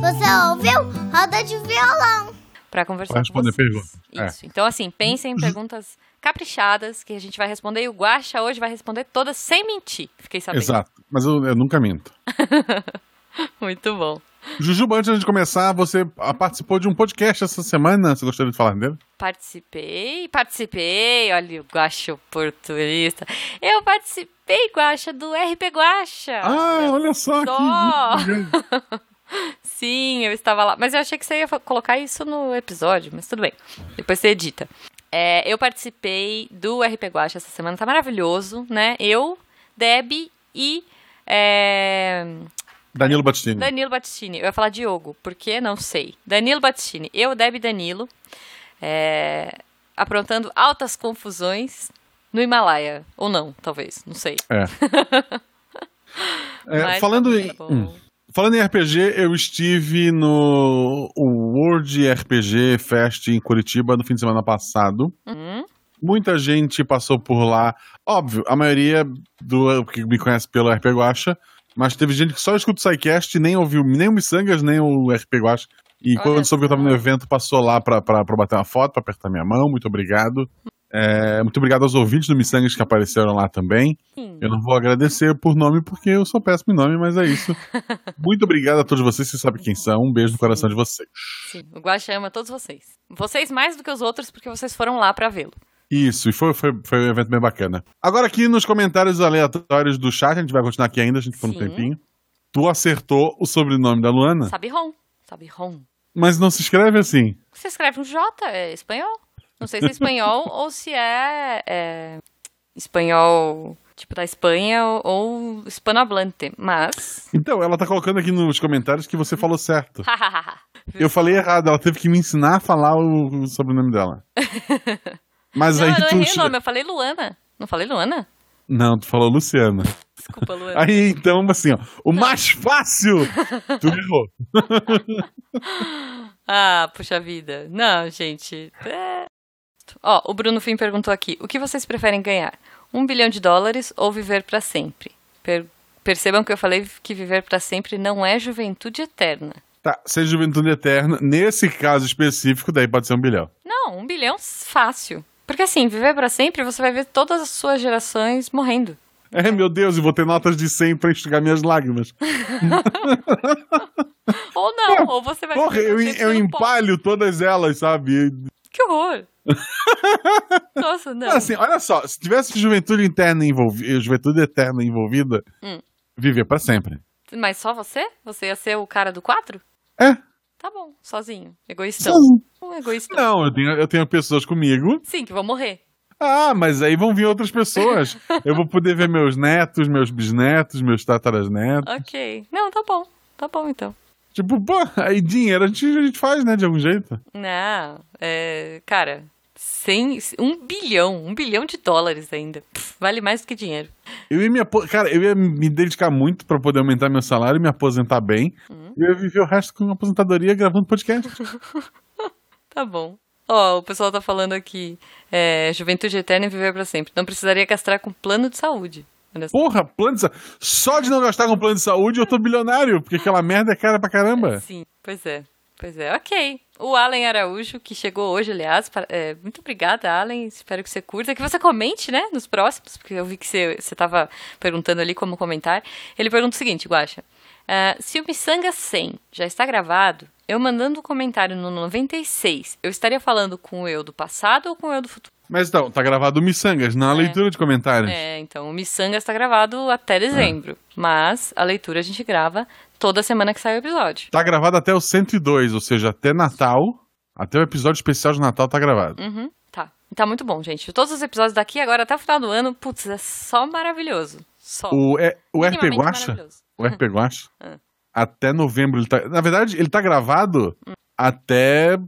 Você ouviu? Roda de violão. Pra conversar Pra com responder vocês. perguntas. É. Isso. Então, assim, pensem em perguntas caprichadas que a gente vai responder e o Guaxa hoje vai responder todas sem mentir. Fiquei sabendo. Exato. Mas eu, eu nunca minto. Muito bom. Jujuba, antes de começar, você ah, participou de um podcast essa semana. Você gostaria de falar dele? Participei, participei. Olha o Guaxa oportunista. Eu participei, Guaxa, do RP Guaxa. Ah, olha só só. que. Sim, eu estava lá. Mas eu achei que você ia colocar isso no episódio, mas tudo bem. Depois você edita. É, eu participei do RP Guacha essa semana, tá maravilhoso, né? Eu, Deb e é, Danilo Battistini. Danilo Battistini. Eu ia falar Diogo, porque não sei. Danilo Battistini. Eu, Deb e Danilo, é, aprontando altas confusões no Himalaia. Ou não, talvez, não sei. É. É, Mas falando, tá em, hum. Falando em RPG, eu estive no World RPG Fest em Curitiba no fim de semana passado. Uhum. Muita gente passou por lá. Óbvio, a maioria do que me conhece pelo RP Guacha, mas teve gente que só escuta o SciCast e nem ouviu nem o Missangas, nem o RP Guacha. E Olha quando soube que eu tava no evento, passou lá pra, pra, pra bater uma foto, pra apertar minha mão. Muito obrigado. É, muito obrigado aos ouvintes do Missangas que apareceram lá também. Sim. Eu não vou agradecer por nome porque eu sou péssimo em nome, mas é isso. Muito obrigado a todos vocês, vocês sabem quem são. Um beijo no coração de vocês. Sim, o Guaxa ama todos vocês. Vocês mais do que os outros, porque vocês foram lá pra vê-lo. Isso, e foi, foi, foi um evento bem bacana. Agora aqui nos comentários aleatórios do chat, a gente vai continuar aqui ainda, a gente ficou um Sim. tempinho. Tu acertou o sobrenome da Luana, Sabe Ron. Sabe Ron. mas não se escreve assim. Você escreve um J, é espanhol. Não sei se é espanhol ou se é, é espanhol tipo da Espanha ou, ou hispanohablante, mas... Então, ela tá colocando aqui nos comentários que você falou certo. Eu falei errado, ela teve que me ensinar a falar o, o sobrenome dela. Mas não, aí eu não tu. errei o nome, eu falei Luana. Não falei Luana? Não, tu falou Luciana. Desculpa, Luana. Aí então, assim, ó, o mais fácil! tu errou. Ah, puxa vida. Não, gente. é. Ó, o Bruno Fim perguntou aqui: o que vocês preferem ganhar? Um bilhão de dólares ou viver pra sempre? Per- Percebam que eu falei que viver pra sempre não é juventude eterna. Tá, seja juventude eterna, nesse caso específico, daí pode ser um bilhão. Não, um bilhão fácil. Porque assim, viver pra sempre, você vai ver todas as suas gerações morrendo. É, meu Deus, e vou ter notas de 100 pra enxugar minhas lágrimas. Ou não, ou você vai Porra, eu, eu empalho todas elas, sabe? Que horror! Nossa, não. Assim, olha só, se tivesse juventude interna envolvida, juventude eterna envolvida, Hum. viver pra sempre. Mas só você? Você ia ser o cara do quadro? É. Tá bom, sozinho. Egoístão. Sozinho. Um egoísta. Não, eu tenho, eu tenho pessoas comigo. Sim, que vão morrer. Ah, mas aí vão vir outras pessoas. eu vou poder ver meus netos, meus bisnetos, meus tatarasnetos. Ok. Não, tá bom. Tá bom, então. Tipo, pô, aí dinheiro a gente, a gente faz, né, de algum jeito. Não, é... Cara, cem, um bilhão. Um bilhão de dólares ainda. Pff, vale mais do que dinheiro. Eu ia me Cara, eu ia me dedicar muito pra poder aumentar meu salário e me aposentar bem. Hum. E eu ia viver o resto com aposentadoria gravando podcast. Tá bom. Ó, o pessoal tá falando aqui. É, juventude eterna e viver pra sempre. Não precisaria gastar com plano de saúde. Porra, plano de saúde. Só de não gastar com plano de saúde eu tô bilionário, porque aquela merda é cara pra caramba. Sim, pois é. Pois é, ok. O Allen Araújo, que chegou hoje, aliás. para- é, muito obrigada, Allen. Espero que você curta. Que você comente, né, nos próximos, porque eu vi que você, você tava perguntando ali como comentar. Ele pergunta o seguinte, Guaxa. ah, se o Missanga 100 já está gravado, eu mandando um comentário no 96, eu estaria falando com o eu do passado ou com o eu do futuro? Mas então, tá gravado o Missangas, na leitura de comentários. É, então o Missanga está gravado até dezembro. Mas a leitura a gente grava toda semana que sai o episódio. Tá gravado até o 102, ou seja, até Natal. Até o episódio especial de Natal tá gravado. Uhum, tá. Tá muito bom, gente. Todos os episódios daqui agora até o final do ano, putz, é só maravilhoso. Só. O, é, o RP Guacha, o RP Guacha, Ah. até novembro ele tá. Na verdade, ele tá gravado até.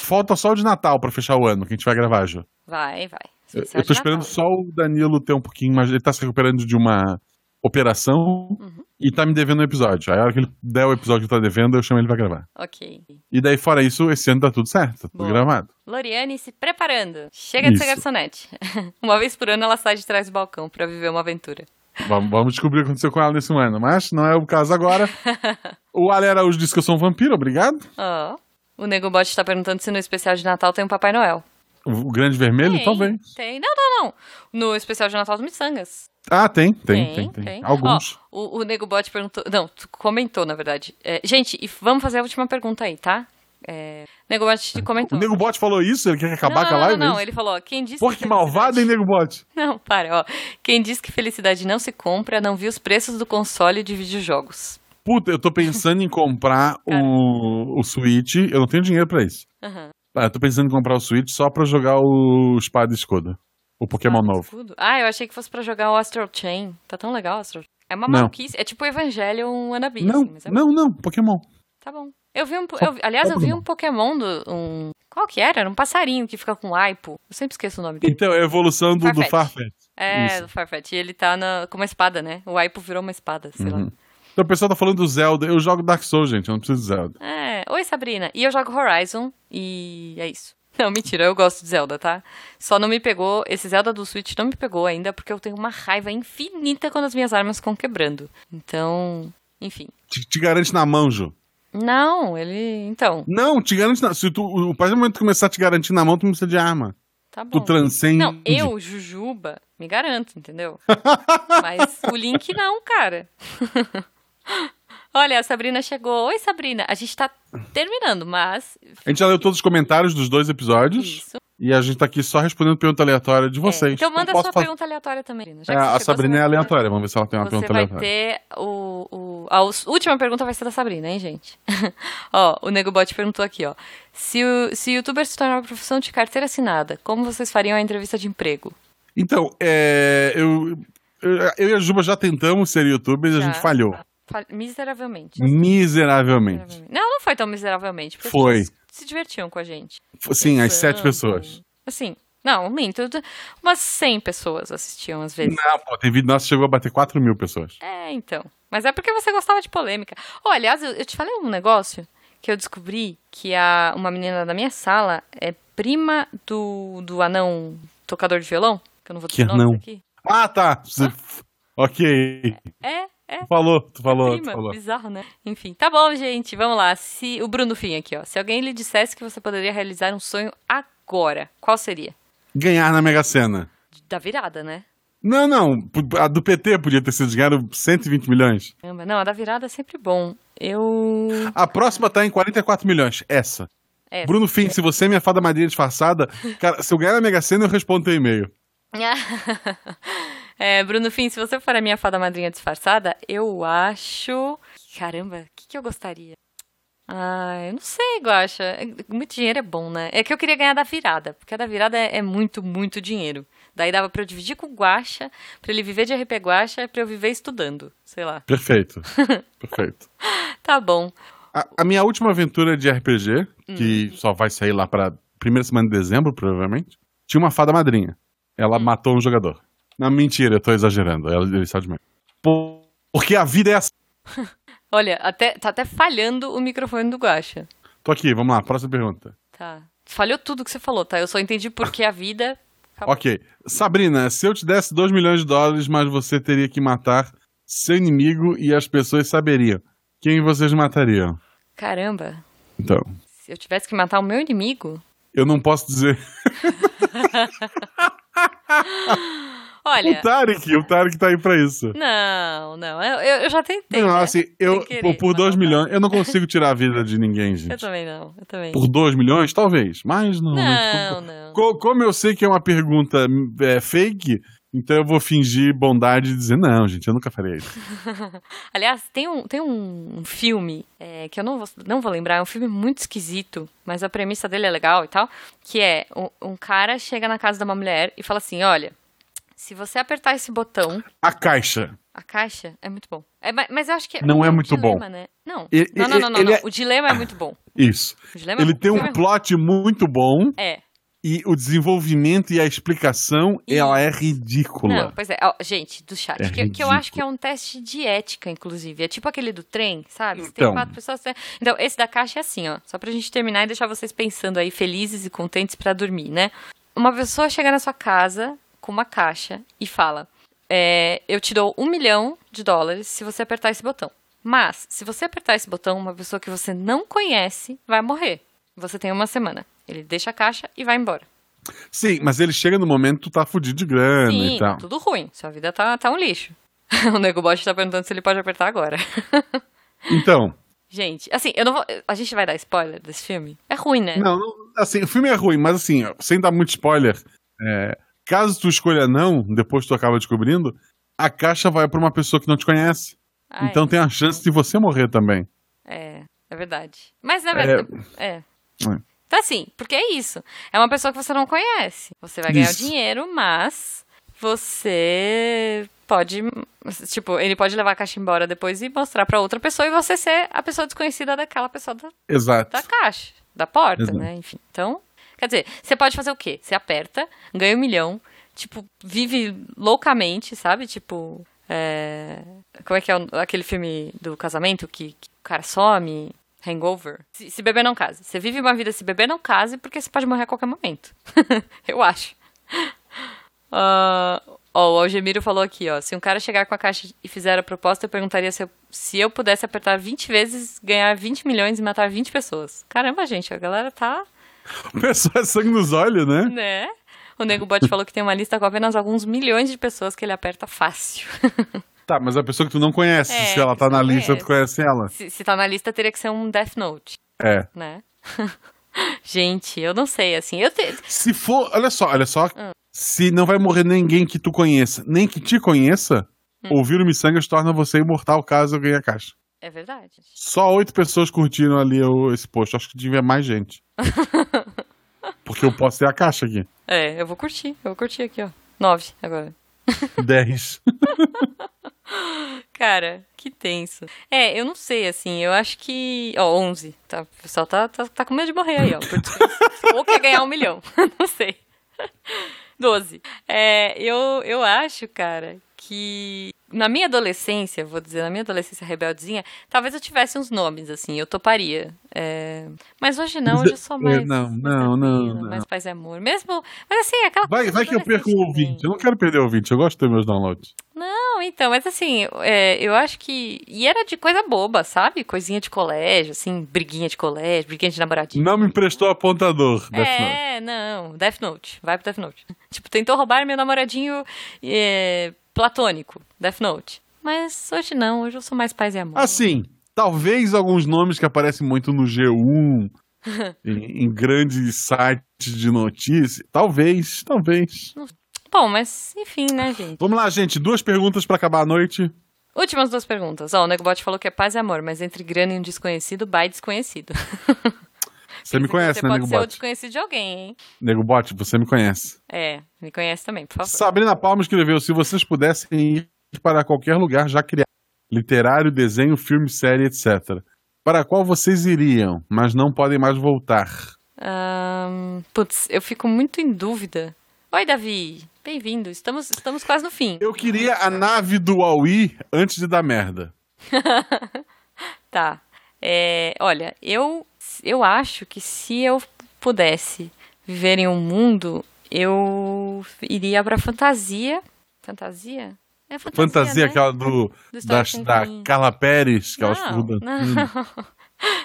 Falta só o de Natal pra fechar o ano, que a gente vai gravar, Ju. Vai, vai. Eu, tô esperando só o Danilo ter um pouquinho mais. Ele tá se recuperando de uma operação Uhum. e tá me devendo um episódio. Aí a hora que ele der o episódio que tá devendo, eu chamo ele pra gravar. Ok. E daí, fora isso, esse ano tá tudo certo, tá tudo Boa. gravado. Loriane se preparando. Chega de ser garçonete. uma vez por ano ela sai de trás do balcão pra viver uma aventura. Vamos, vamos descobrir o que aconteceu com ela nesse ano, mas não é o caso agora. o Ale Araújo disse que eu sou um vampiro, obrigado. Ó. O Nego Bot tá perguntando se no especial de Natal tem um Papai Noel. O Grande Vermelho, tem, talvez. Tem. Não, não, não. No especial de Natal do Missangas. Ah, tem, tem, tem, tem. Alguns. Ó, o, o Nego Bot perguntou. Não, tu comentou, na verdade. É, gente, e vamos fazer a última pergunta aí, tá? É, Nego Bot comentou. O Nego Bot falou isso? Ele quer acabar não, com a live? Não, é não, isso? ele falou, ó, quem disse Porra, que malvado, hein, Nego Bot? Não, para, ó. Quem diz que felicidade não se compra, não viu os preços do console de videojogos. Puta, eu tô pensando em comprar o, o Switch. Eu não tenho dinheiro pra isso. Aham. Ah, eu tô pensando em comprar o Switch só pra jogar o Espada e Escudo. O Pokémon novo. escudo. Ah, eu achei que fosse pra jogar o Astral Chain. Tá tão legal o Astral Chain. É uma Não. maluquice. É tipo o Evangelion Wannabe. Não, assim, é não, não, Pokémon. Tá bom. Eu vi um. eu- aliás, eu vi um Pokémon do. Um, qual que era? Era um passarinho que fica com aipo. Eu sempre esqueço o nome dele. Então, é a evolução do, do Farfetch. Farfetch. É, Isso. do Farfetch. E ele tá na, com uma espada, né? O aipo virou uma espada, sei lá. Então o pessoal tá falando do Zelda. Eu jogo Dark Souls, gente. Eu não preciso de Zelda. É. Oi, Sabrina. E eu jogo Horizon. E é isso. Não, mentira, eu gosto de Zelda, tá? Só não me pegou. Esse Zelda do Switch não me pegou ainda, porque eu tenho uma raiva infinita quando as minhas armas ficam quebrando. Então. Enfim. Te, te garante na mão, Ju. Não, ele. Então, Não, te garante na... Se tu, o partir do momento que começar a te garantir na mão, tu não precisa de arma. tá bom. Tu transcende. Não, eu, Jujuba, me garanto, entendeu? Mas o Link não, cara. Olha, a Sabrina chegou. Oi, Sabrina. A gente tá terminando, mas. A gente já leu todos os comentários dos dois episódios. Isso. E a gente tá aqui só respondendo pergunta aleatória de É, vocês. Então manda sua fazer- pergunta aleatória também. É, você a Sabrina você é vai- aleatória. Vamos ver se ela tem uma Você pergunta vai aleatória. ter o. o a última pergunta vai ser da Sabrina, hein, gente? ó, o Nego Bot perguntou aqui, ó. Se o se youtuber se tornar uma profissão de carteira assinada, como vocês fariam a entrevista de emprego? Então, é, eu, eu, eu e a Juba já tentamos ser youtubers e a gente falhou. Fal- Miseravelmente. Miseravelmente. Não, não foi tão miseravelmente. Foi. se divertiam com a gente. Sim, as sete pessoas. Assim, não, minto. Umas 100 pessoas assistiam às vezes. Não, pô, tem vídeo nosso que chegou a bater 4 mil pessoas. É, então. Mas é porque você gostava de polêmica. Oh, aliás, eu, eu te falei um negócio que eu descobri que a, uma menina da minha sala é prima do, do anão tocador de violão. Que eu não vou Que dizer nomes anão? aqui. Ah, tá. Você- Ok. É, é. Tu falou, tu falou, tu Prima, falou. bizarro, né? Enfim, tá bom, gente, vamos lá. Se o Bruno Fim aqui, ó. Se alguém lhe dissesse que você poderia realizar um sonho agora, qual seria? Ganhar na Mega Sena. Da virada, né? Não, não. A do PT podia ter sido ganhar 120 milhões. Não, a da virada é sempre bom. Eu. A próxima tá em 44 milhões. Essa. É. Bruno Fim, se você é minha fada madrinha disfarçada, cara, se eu ganhar na Mega Sena, eu respondo teu e-mail. é, Bruno Fim, se você for a minha fada madrinha disfarçada, eu acho. Caramba, o que, que eu gostaria? Ah, eu não sei, Guaxa. É- Muito dinheiro é bom, né? É que eu queria ganhar da virada, porque a da virada é, é muito, muito dinheiro. Daí dava pra eu dividir com o Guaxa, pra ele viver de RP Guaxa e pra eu viver estudando. Sei lá. Perfeito. Perfeito. Tá bom. A, a minha última aventura de RPG, Hum. que só vai sair lá pra primeira semana de dezembro, provavelmente, tinha uma fada madrinha. Ela Hum. matou um jogador. Não, mentira, eu tô exagerando. Ela, ele só de Porque a vida é assim. Olha, até, tá até falhando o microfone do Guaxa. Tô aqui, vamos lá, próxima pergunta. Tá. Falhou tudo que você falou, tá? Eu só entendi porque a vida acabou. Ok. Sabrina, se eu te desse 2 milhões de dólares, mas você teria que matar seu inimigo e as pessoas saberiam, quem vocês matariam? Caramba. Então, Se eu tivesse que matar o meu inimigo. eu não posso dizer. Olha. O Tarek, o Tarek tá aí pra isso. Não, não. Eu, eu eu já tentei. não, né? assim, eu, querer, por, por 2 mas não milhões, eu não consigo tirar a vida de ninguém, Eu gente. também não. Eu também. Por 2 milhões, talvez, mas não. Não, não. Co- Como eu sei que é uma pergunta é, fake, então eu vou fingir bondade e dizer, não, gente, eu nunca faria isso. Aliás, tem um, tem um filme é, que eu não vou, não vou lembrar, é um filme muito esquisito, mas a premissa dele é legal e tal, que é um, um cara chega na casa de uma mulher e fala assim, olha, se você apertar esse botão, A caixa. a caixa é muito bom. É, ma- mas eu acho que Não é um muito dilema, bom. Né? Não. E- não, não, não, não, ele não. é- O dilema é muito bom. Isso. O dilema Ele tem um é plot muito bom É. e o desenvolvimento e a explicação, E- ela é ridícula. Não, pois é. Ó, gente, do chat, É que, que eu acho que é um teste de ética, inclusive. É tipo aquele do trem, sabe? Se Então. tem quatro pessoas. você- Então, esse da caixa é assim, ó. Só pra gente terminar e deixar vocês pensando aí, felizes e contentes pra dormir, né? Uma pessoa chega na sua casa com uma caixa e fala: é, Eu te dou um milhão de dólares se você apertar esse botão. Mas, se você apertar esse botão, uma pessoa que você não conhece vai morrer. Você tem uma semana. Ele deixa a caixa e vai embora. Sim, mas ele chega no momento que tu tá fudido de grana Sim, e tal. tudo ruim. Sua vida tá, tá um lixo. o Nego Bot tá perguntando se ele pode apertar agora. Então, gente, assim, eu não vou. A gente vai dar spoiler desse filme? É ruim, né? não, não- assim, o filme é ruim, mas assim, sem dar muito spoiler, é, caso tu escolha não, depois tu acaba descobrindo, a caixa vai pra uma pessoa que não te conhece. Ah, então tem a chance de você morrer também. é, é, é verdade. Mas na verdade. É. É. Tá assim, porque é isso. É uma pessoa que você não conhece. Você vai ganhar Isso. dinheiro, mas você pode. Tipo, ele pode levar a caixa embora depois e mostrar pra outra pessoa e você ser a pessoa desconhecida daquela pessoa da, Exato. da caixa, da porta, Exato. né? Enfim. Então, quer dizer, você pode fazer o quê? Você aperta, ganha um milhão, tipo, vive loucamente, sabe? Tipo, é... como é que é aquele filme do casamento que, que o cara some? Hangover. Se, se beber não case. Você vive uma vida se beber não case porque você pode morrer a qualquer momento. Eu acho. Ah, ó, o Algemiro falou aqui, ó. Se um cara chegar com a caixa e fizer a proposta, eu perguntaria se eu, se eu pudesse apertar 20 vezes, ganhar 20 milhões e matar 20 pessoas. Caramba, gente, a galera tá, O pessoal é sangue nos olhos, né? né? O Nego Bot falou que tem uma lista com apenas alguns milhões de pessoas que ele aperta fácil. Tá, mas a pessoa que tu não conhece, É, se ela tá na lista, tu conhece ela. se, se tá na lista, teria que ser um Death Note, É. né? gente, eu não sei, assim, eu te... Se for, olha só, olha só. Ah. Se não vai morrer ninguém que tu conheça, nem que te conheça, Hum. ouvir o Missangas torna você imortal caso eu ganhe a caixa. É verdade. Só oito pessoas curtiram ali o- esse post. Acho que devia mais gente. Porque eu posso ter a caixa aqui. É, eu vou curtir, eu vou curtir aqui, ó. Nove agora. Dez. Cara, que tenso. É, eu não sei, assim, eu acho que. Ó, 11. Tá, o pessoal tá, tá, tá com medo de morrer aí, ó. Ou quer ganhar um milhão. não sei. 12. É, eu, eu acho, cara, que na minha adolescência, vou dizer, na minha adolescência rebeldezinha, talvez eu tivesse uns nomes, assim, eu toparia. É, mas hoje não, hoje eu sou mais. Não, não, não, não. Mais paz e amor. Mesmo. Mas assim, aquela Vai, coisa vai que eu perco o ouvinte. Eu não quero perder o ouvinte. Eu gosto de ter meus downloads. Não, então, mas assim, é, eu acho que. E era de coisa boba, sabe? Coisinha de colégio, assim, briguinha de colégio, briguinha de namoradinho. Não me emprestou apontador. Death Note. é, não, Death Note. Vai pro Death Note. Tipo, tentou roubar meu namoradinho é, platônico, Death Note. Mas hoje não, hoje eu sou mais paz e amor. Assim, talvez alguns nomes que aparecem muito no G1, em, em grandes sites de notícias. Talvez, talvez. Bom, mas enfim, né, gente? Vamos lá, gente. Duas perguntas pra acabar a noite. Últimas duas perguntas. Ó, o Negobot falou que é paz e amor, mas entre grana e um desconhecido, by desconhecido. Você me conhece, Você né, pode Nego ser o desconhecido de alguém, hein? Nego Bot, você me conhece. É, me conhece também, por favor. Sabrina Palma escreveu: se vocês pudessem ir para qualquer lugar já criado, literário, desenho, filme, série, etc. Para qual vocês iriam, mas não podem mais voltar? Ahn, putz, eu fico muito em dúvida. Oi, Davi. Bem-vindo. Estamos, estamos quase no fim. Eu queria a nave do Huawei antes de dar merda. Tá. É, olha, eu, eu acho que se eu pudesse viver em um mundo, eu iria pra fantasia. Fantasia? É fantasia, Fantasia, né? aquela do, Do da, da. Carla Pérez, que ela não, estuda. não.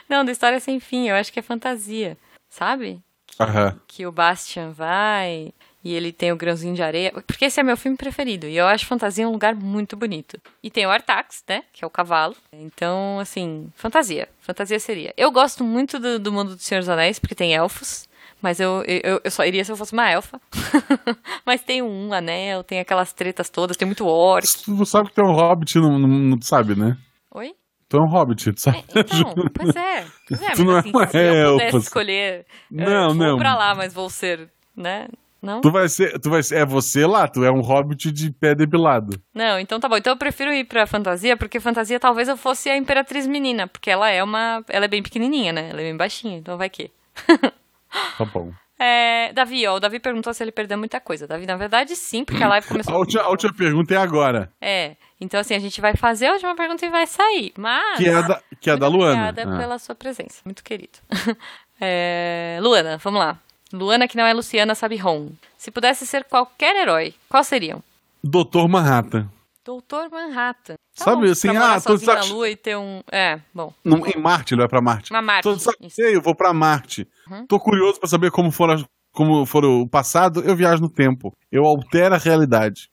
Não, da História Sem Fim. Eu acho que é fantasia, sabe? Aham. que o Bastian vai e ele tem o grãozinho de areia. Porque esse é meu filme preferido. E eu acho fantasia um lugar muito bonito. E tem o Artax, né? Que é o cavalo. Então, assim, fantasia. Fantasia seria. Eu gosto muito do, do mundo do Senhor dos Anéis, porque tem elfos. Mas eu, eu, eu só iria se eu fosse uma elfa. mas tem um anel, tem aquelas tretas todas, tem muito orc. Tu sabe que é um hobbit, não, não, não sabe, né? Oi? Tu é um hobbit, tu sabe? Então, pois é. Pois é, Tu mas não é assim, uma se eu pudesse elfa. escolher. Não, eu vou não. pra lá, mas vou ser, né? Não? Tu vai ser, tu vai ser, é você lá, tu é um hobbit de pé depilado. Não, então tá bom. Então eu prefiro ir pra fantasia, porque fantasia talvez eu fosse a Imperatriz Menina, porque ela é uma. Ela é bem pequenininha, né? Ela é bem baixinha, então vai que. Tá bom. É, Davi, ó, o Davi perguntou se ele perdeu muita coisa. Davi, na verdade, sim, porque a live começou. A última, a última pergunta é agora, É, então assim, a gente vai fazer a última pergunta e vai sair. Mas. que é a da, que é da Luana. Obrigada Ah. pela sua presença, muito querido. É, Luana, vamos lá. Luana, que não é Luciana Sabiron. Se pudesse ser qualquer herói, qual seriam? Doutor Manhattan. Doutor Manhattan. Tá Sabe, bom, assim, ah, tô de na lua e ter um. É, bom. Não, em Marte, ele vai pra Marte. Uma Marte. Tô de saco isso. cheio, vou pra Marte. Uhum. Tô curioso pra saber como for, as- como for o passado, eu viajo no tempo. Eu altero a realidade.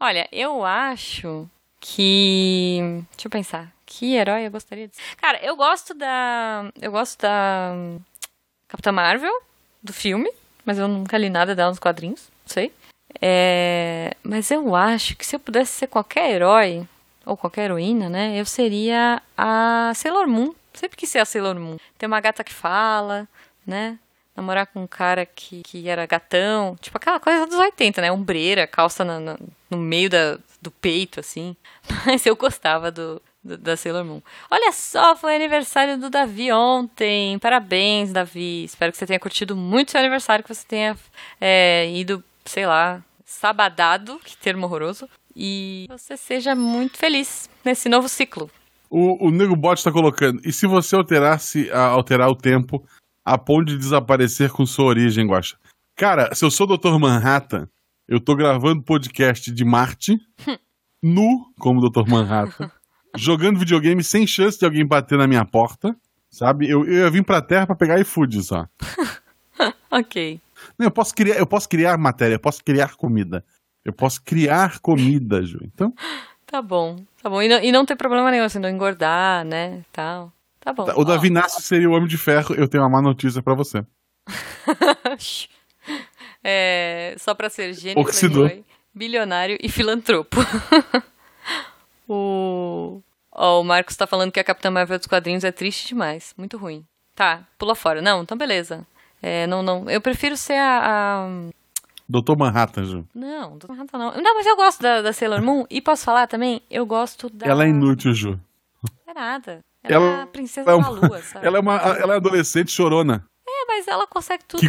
Olha, eu acho que. Deixa eu pensar. Que herói eu gostaria de ser? Cara, eu gosto da. Eu gosto da. Capitã Marvel, do filme, mas eu nunca li nada dela nos quadrinhos, não sei. É, mas eu acho que se eu pudesse ser qualquer herói, ou qualquer heroína, né, eu seria a Sailor Moon. Sempre quis ser a Sailor Moon. Ter uma gata que fala, né? Namorar com um cara que, que era gatão. Tipo aquela coisa dos 80, né? Ombreira, calça na- na- no meio da, do peito, assim. Mas eu gostava do, do- da Sailor Moon. Olha só, foi aniversário do Davi ontem. Parabéns, Davi. Espero que você tenha curtido muito seu aniversário, que você tenha é, ido, sei lá, sabadado, que termo horroroso. E você seja muito feliz nesse novo ciclo. O, o Nego Bot tá colocando. E se você alterasse, a- alterar o tempo a ponto de desaparecer com sua origem, Guaxa? Cara, se eu sou o Dr. Manhattan, eu tô gravando podcast de Marte, nu, como Dr. Manhattan, jogando videogame sem chance de alguém bater na minha porta, sabe? Eu, eu ia vir pra Terra pra pegar iFood só. Ok. Não, eu posso criar, eu posso criar matéria, eu posso criar comida. Eu posso criar comida, Ju. Então, Tá bom, tá bom. E não, e não ter problema nenhum, assim, não engordar, né, tal. Tá bom. o Davi Nasce seria o Homem de Ferro. Eu tenho uma má notícia pra você. É, só pra ser gênio, bilionário e filantropo. o... Ó, o Marcos tá falando que a Capitã Marvel dos quadrinhos é triste demais. Muito ruim. Tá, pula fora. Não, então beleza. É, não, não. Eu prefiro ser a... a- Doutor Manhattan, Ju. Não, do Manhattan não. Não, mas eu gosto da, da Sailor Moon. E posso falar também? Eu gosto da... Ela é inútil, Ju. É nada. Ela, Ela é a princesa é da uma- lua, sabe? Ela é uma ela é adolescente chorona. É, mas ela consegue tudo. Que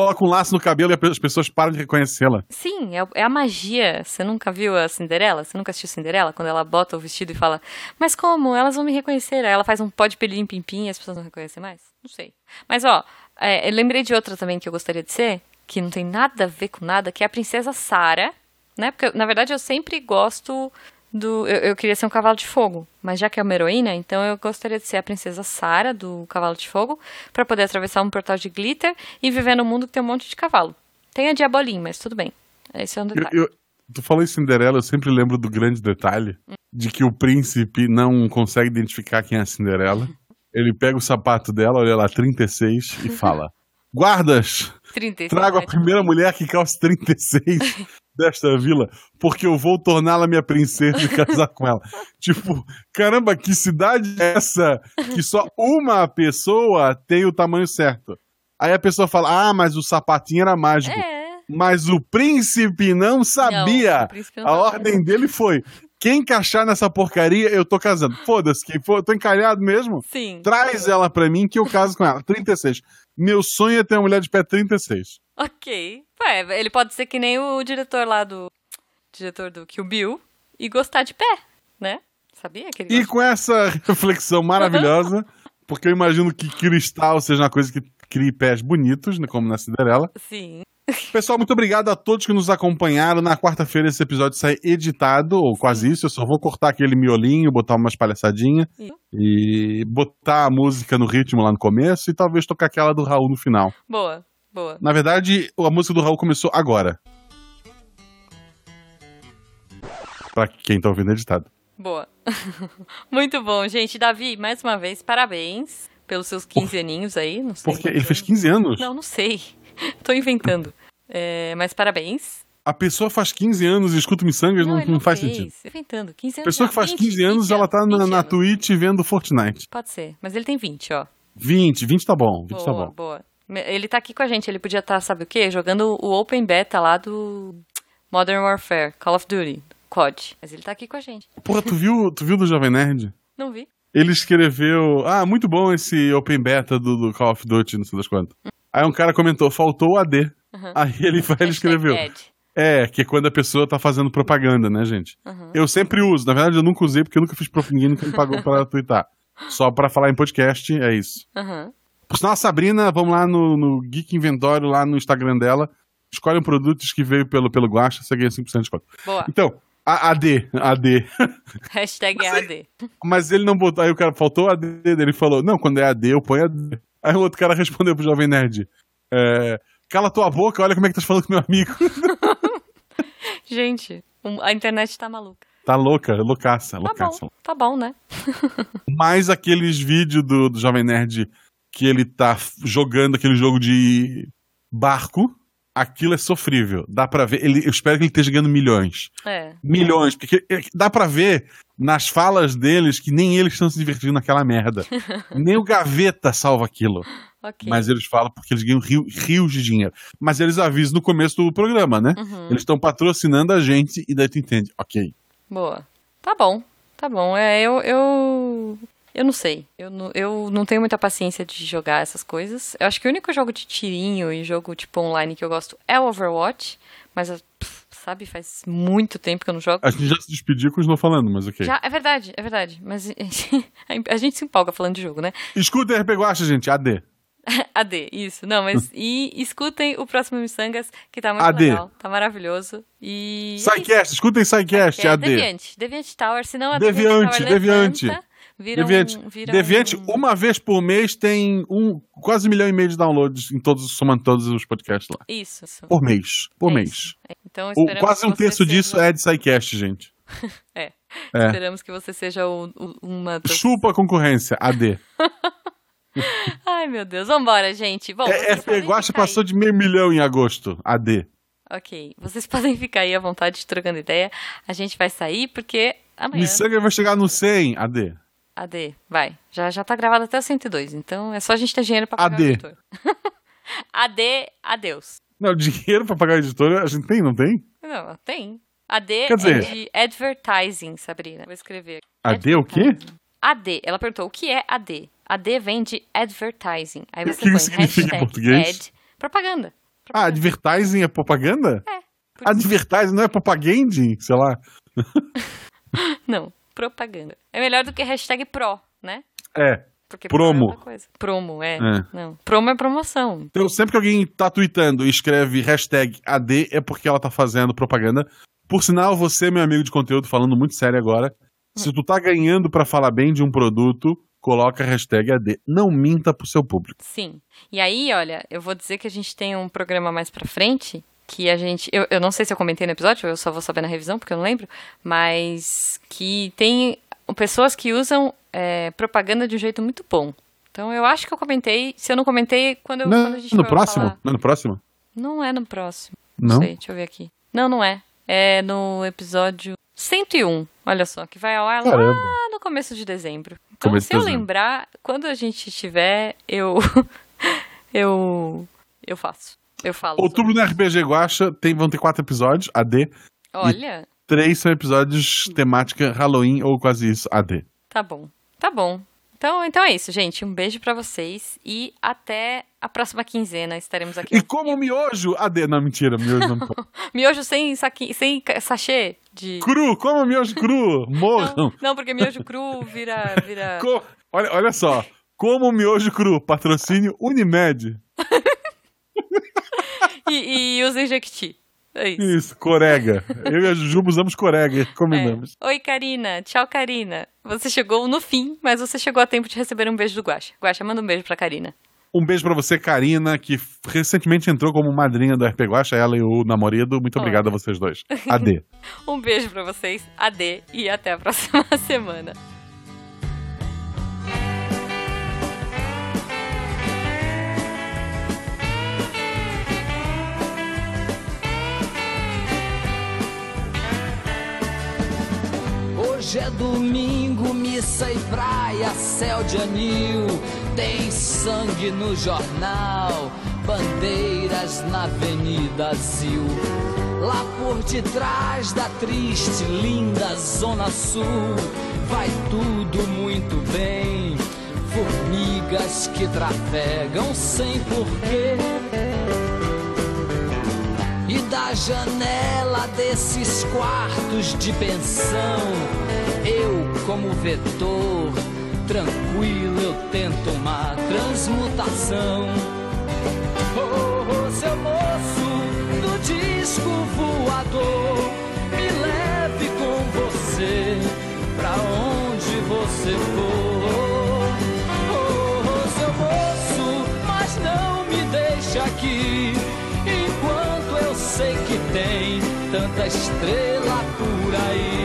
coloca um laço no cabelo e as pessoas param de reconhecê-la. Sim, é, é a magia. Você nunca viu a Cinderela? Você nunca assistiu Cinderela? Quando ela bota o vestido e fala, mas como? Elas vão me reconhecer. Aí ela faz um pó de pelim pim pim e as pessoas não reconhecem mais? Não sei. Mas, ó, é, eu lembrei de outra também que eu gostaria de ser, que não tem nada a ver com nada, que é a princesa Sara, né? Porque, na verdade, eu sempre gosto do... Eu, eu queria ser um cavalo de fogo, mas já que é uma heroína, então eu gostaria de ser a princesa Sara, do cavalo de fogo, pra poder atravessar um portal de glitter e viver num mundo que tem um monte de cavalo. Tem a Diabolim, mas tudo bem. Esse é um Eu, detalhe. eu- tu falou em Cinderela, eu sempre lembro do grande detalhe de que o príncipe não consegue identificar quem é a Cinderela. Ele pega o sapato dela, olha lá, 36, e fala: Guardas, 36. trago a né? primeira mulher que calça 36 desta vila, porque eu vou torná-la minha princesa e casar com ela. Tipo, caramba, que cidade é essa que só uma pessoa tem o tamanho certo? Aí a pessoa fala: Ah, mas o sapatinho era mágico. É. Mas o príncipe não sabia. Não, príncipe não a sabia. ordem dele foi: quem encaixar nessa porcaria, eu tô casando. Foda-se, quem for, eu tô encalhado mesmo. Sim. Traz ela pra mim que eu caso com ela. 36. Meu sonho é ter uma mulher de pé 36. Ok. Ué, ele pode ser que nem o diretor lá do. Diretor do Kill Bill e gostar de pé, né? Sabia que ele E com essa reflexão maravilhosa, porque eu imagino que cristal seja uma coisa que crie pés bonitos, né, como na Cinderela, Sim. Pessoal, muito obrigado a todos que nos acompanharam. Na quarta-feira esse episódio sai editado, ou quase isso. Eu só vou cortar aquele miolinho, botar umas palhaçadinhas e botar a música no ritmo lá no começo e talvez tocar aquela do Raul no final. Boa, boa. Na verdade, a música do Raul começou agora. Pra quem tá ouvindo editado. Boa. Muito bom, gente. Davi, mais uma vez, parabéns pelos seus 15 aninhos aí. Não sei Porque ele fez 15 anos. Não, não sei. Tô inventando. É, mas parabéns. A pessoa faz 15 anos e escuta miçangas, não, ele não faz fez. sentido. Inventando. 15 A anos. pessoa já. que faz 20, 15 anos, 20 ela tá na, 20 na. Twitch vendo Fortnite. Pode ser. Mas ele tem 20, ó. 20, 20 tá bom, 20 tá Boa, bom. boa. Ele tá aqui com a gente. Ele podia estar, sabe o quê? Jogando o Open Beta lá do Modern Warfare, Call of Duty, COD. Mas ele tá aqui com a gente. Porra, tu viu, tu viu do Jovem Nerd? Não vi? Ele escreveu, ah, muito bom esse Open Beta do, do Call of Duty, não sei das quantas. Aí um cara comentou, faltou o AD. Aí ele, vai, ele escreveu, ad. é, que é quando a pessoa tá fazendo propaganda, né, gente? Eu sempre uso, na verdade eu nunca usei porque eu nunca fiz propaganda, ninguém nunca me pagou pra twittar. Só pra falar em podcast, é isso. Aham. Por sinal, a Sabrina, vamos lá no, no Geek Inventório, lá no Instagram dela, escolhe um produto que veio pelo, pelo Guacha, você ganha 5% de desconto. Boa. Então, a, AD, AD. Hashtag AD. Mas ele não botou, aí o cara faltou AD dele, ele falou, não, quando é AD eu ponho AD. Aí o outro cara respondeu pro Jovem Nerd, é, cala tua boca, olha como é que tá falando com meu amigo. Gente, a internet tá maluca. tá louca, loucaça, Tá loucaça. bom, tá bom, né? Mais aqueles vídeos do, do Jovem Nerd que ele tá jogando aquele jogo de barco, aquilo é sofrível. Dá pra ver, ele, eu espero que ele esteja ganhando milhões. É. Milhões, porque é, dá pra ver nas falas deles que nem eles estão se divertindo naquela merda. nem o Gaveta salva aquilo. Ok. Mas eles falam porque eles ganham rio- rios de dinheiro. Mas eles avisam no começo do programa, né? Uhum. Eles estão patrocinando a gente e daí tu entende. Ok. Boa. Tá bom, tá bom. É, eu. Eu, eu não sei. Eu não, eu não tenho muita paciência de jogar essas coisas. Eu acho que o único jogo de tirinho e jogo tipo online que eu gosto é o Overwatch. Mas, pff, sabe, faz muito tempo que eu não jogo. A gente já se despediu com o Snow falando, mas ok. Já, é verdade, é verdade. Mas a gente se empolga falando de jogo, né? Escuta RP Guacha, gente. AD. AD, isso. Não, mas. E escutem o próximo Missangas, que tá muito AD. legal. Tá maravilhoso. E. Sidecast, escutem Sidecast, Que é AD. Deviante. Deviante Tower, senão a Deviante, Tower Deviante. Vira Deviante, um, vira Deviante um... uma vez por mês tem um, quase um milhão e meio de downloads em todos, somando todos os podcasts lá. Isso, isso. Por mês. Por É mês. isso. Então O- quase um terço seja- disso é de Sidecast, gente. É. É. Esperamos que você seja o- o- uma das... Chupa a concorrência, AD. Ai, meu Deus. Vambora, gente. Bom, É, Guacha aí. passou de meio milhão em agosto, AD. Ok. Vocês podem ficar aí à vontade trocando ideia. A gente vai sair porque amanhã... Missanga vai chegar no 100, AD. AD, vai. Já, já tá gravado até o 102, então é só a gente ter dinheiro pra pagar AD. o editor. AD, adeus. Não, dinheiro pra pagar a editora a gente tem, não tem? Não, tem. AD Quer dizer- é de advertising, Sabrina. Vou escrever. AD o quê? AD. Ela perguntou o que é AD. AD vem de advertising. Aí O você que põe significa em português? ad, propaganda. Ah, advertising é propaganda? É. Advertising não é propaganding? Sei lá. Não, propaganda. É melhor do que hashtag pro, né? É. Porque Promo. pro é outra coisa. Promo, é. É. Não. Promo é promoção. Então, sempre que alguém tá tweetando e escreve hashtag AD, é porque ela tá fazendo propaganda. Por sinal, você, meu amigo de conteúdo, falando muito sério agora, se tu tá ganhando pra falar bem de um produto, coloca a hashtag AD. Não minta pro seu público. Sim. E aí, olha, eu vou dizer que a gente tem um programa mais pra frente que a gente. Eu, eu não sei se eu comentei no episódio, eu só vou saber na revisão, porque eu não lembro. Mas que tem pessoas que usam é, propaganda de um jeito muito bom. Então eu acho que eu comentei. Se eu não comentei, quando, eu, Não, quando a gente no próximo? falar- Não é no próximo? Não é no próximo. Não? sei, deixa eu ver aqui. Não, não é. É no episódio 101. Olha só, que vai ao ar lá Caramba. no começo de dezembro. Então, Começo se de eu dezembro. lembrar, quando a gente tiver, eu. eu. Eu faço. Eu falo. Outubro sobre no RPG Guacha tem, vão ter quatro episódios, AD. Olha, Três são episódios temática Halloween ou quase isso, AD. tá bom. Tá bom. Então, então é isso, gente. Um beijo pra vocês e até a próxima quinzena. Estaremos aqui. E como miojo, AD. Não, mentira, miojo não pode. Miojo sem, saqui... sem sachê de. Cru, como miojo cru, morram. Não, não, porque miojo cru vira. vira... Co- olha, olha só, como miojo cru, patrocínio Unimed. E, e, usem Jequiti. É isso. Isso, corega. Eu e a Jujuba usamos corega combinamos. É. Oi, Karina. Tchau, Karina. Você chegou no fim, mas você chegou a tempo de receber um beijo do Guaxa. Guaxa, manda um beijo pra Karina. Um beijo pra você, Karina, que recentemente entrou como madrinha do RP Guacha, ela e o namorado. Muito obrigado a vocês dois. AD. Um beijo pra vocês, AD, e até a próxima semana. Hoje é domingo, missa e praia, céu de anil. Tem sangue no jornal, bandeiras na Avenida Zil. Lá por detrás da triste, linda Zona Sul, vai tudo muito bem. Formigas que trafegam sem porquê. E da janela desses quartos de pensão, eu, como vetor, tranquilo, eu tento uma transmutação. Oh, oh, seu moço do disco voador, me leve com você pra onde você for. Oh, oh, seu moço, mas não me deixe aqui enquanto eu sei que tem tanta estrela por aí.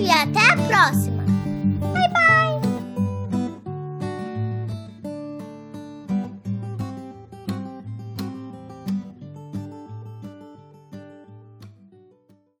E até a próxima.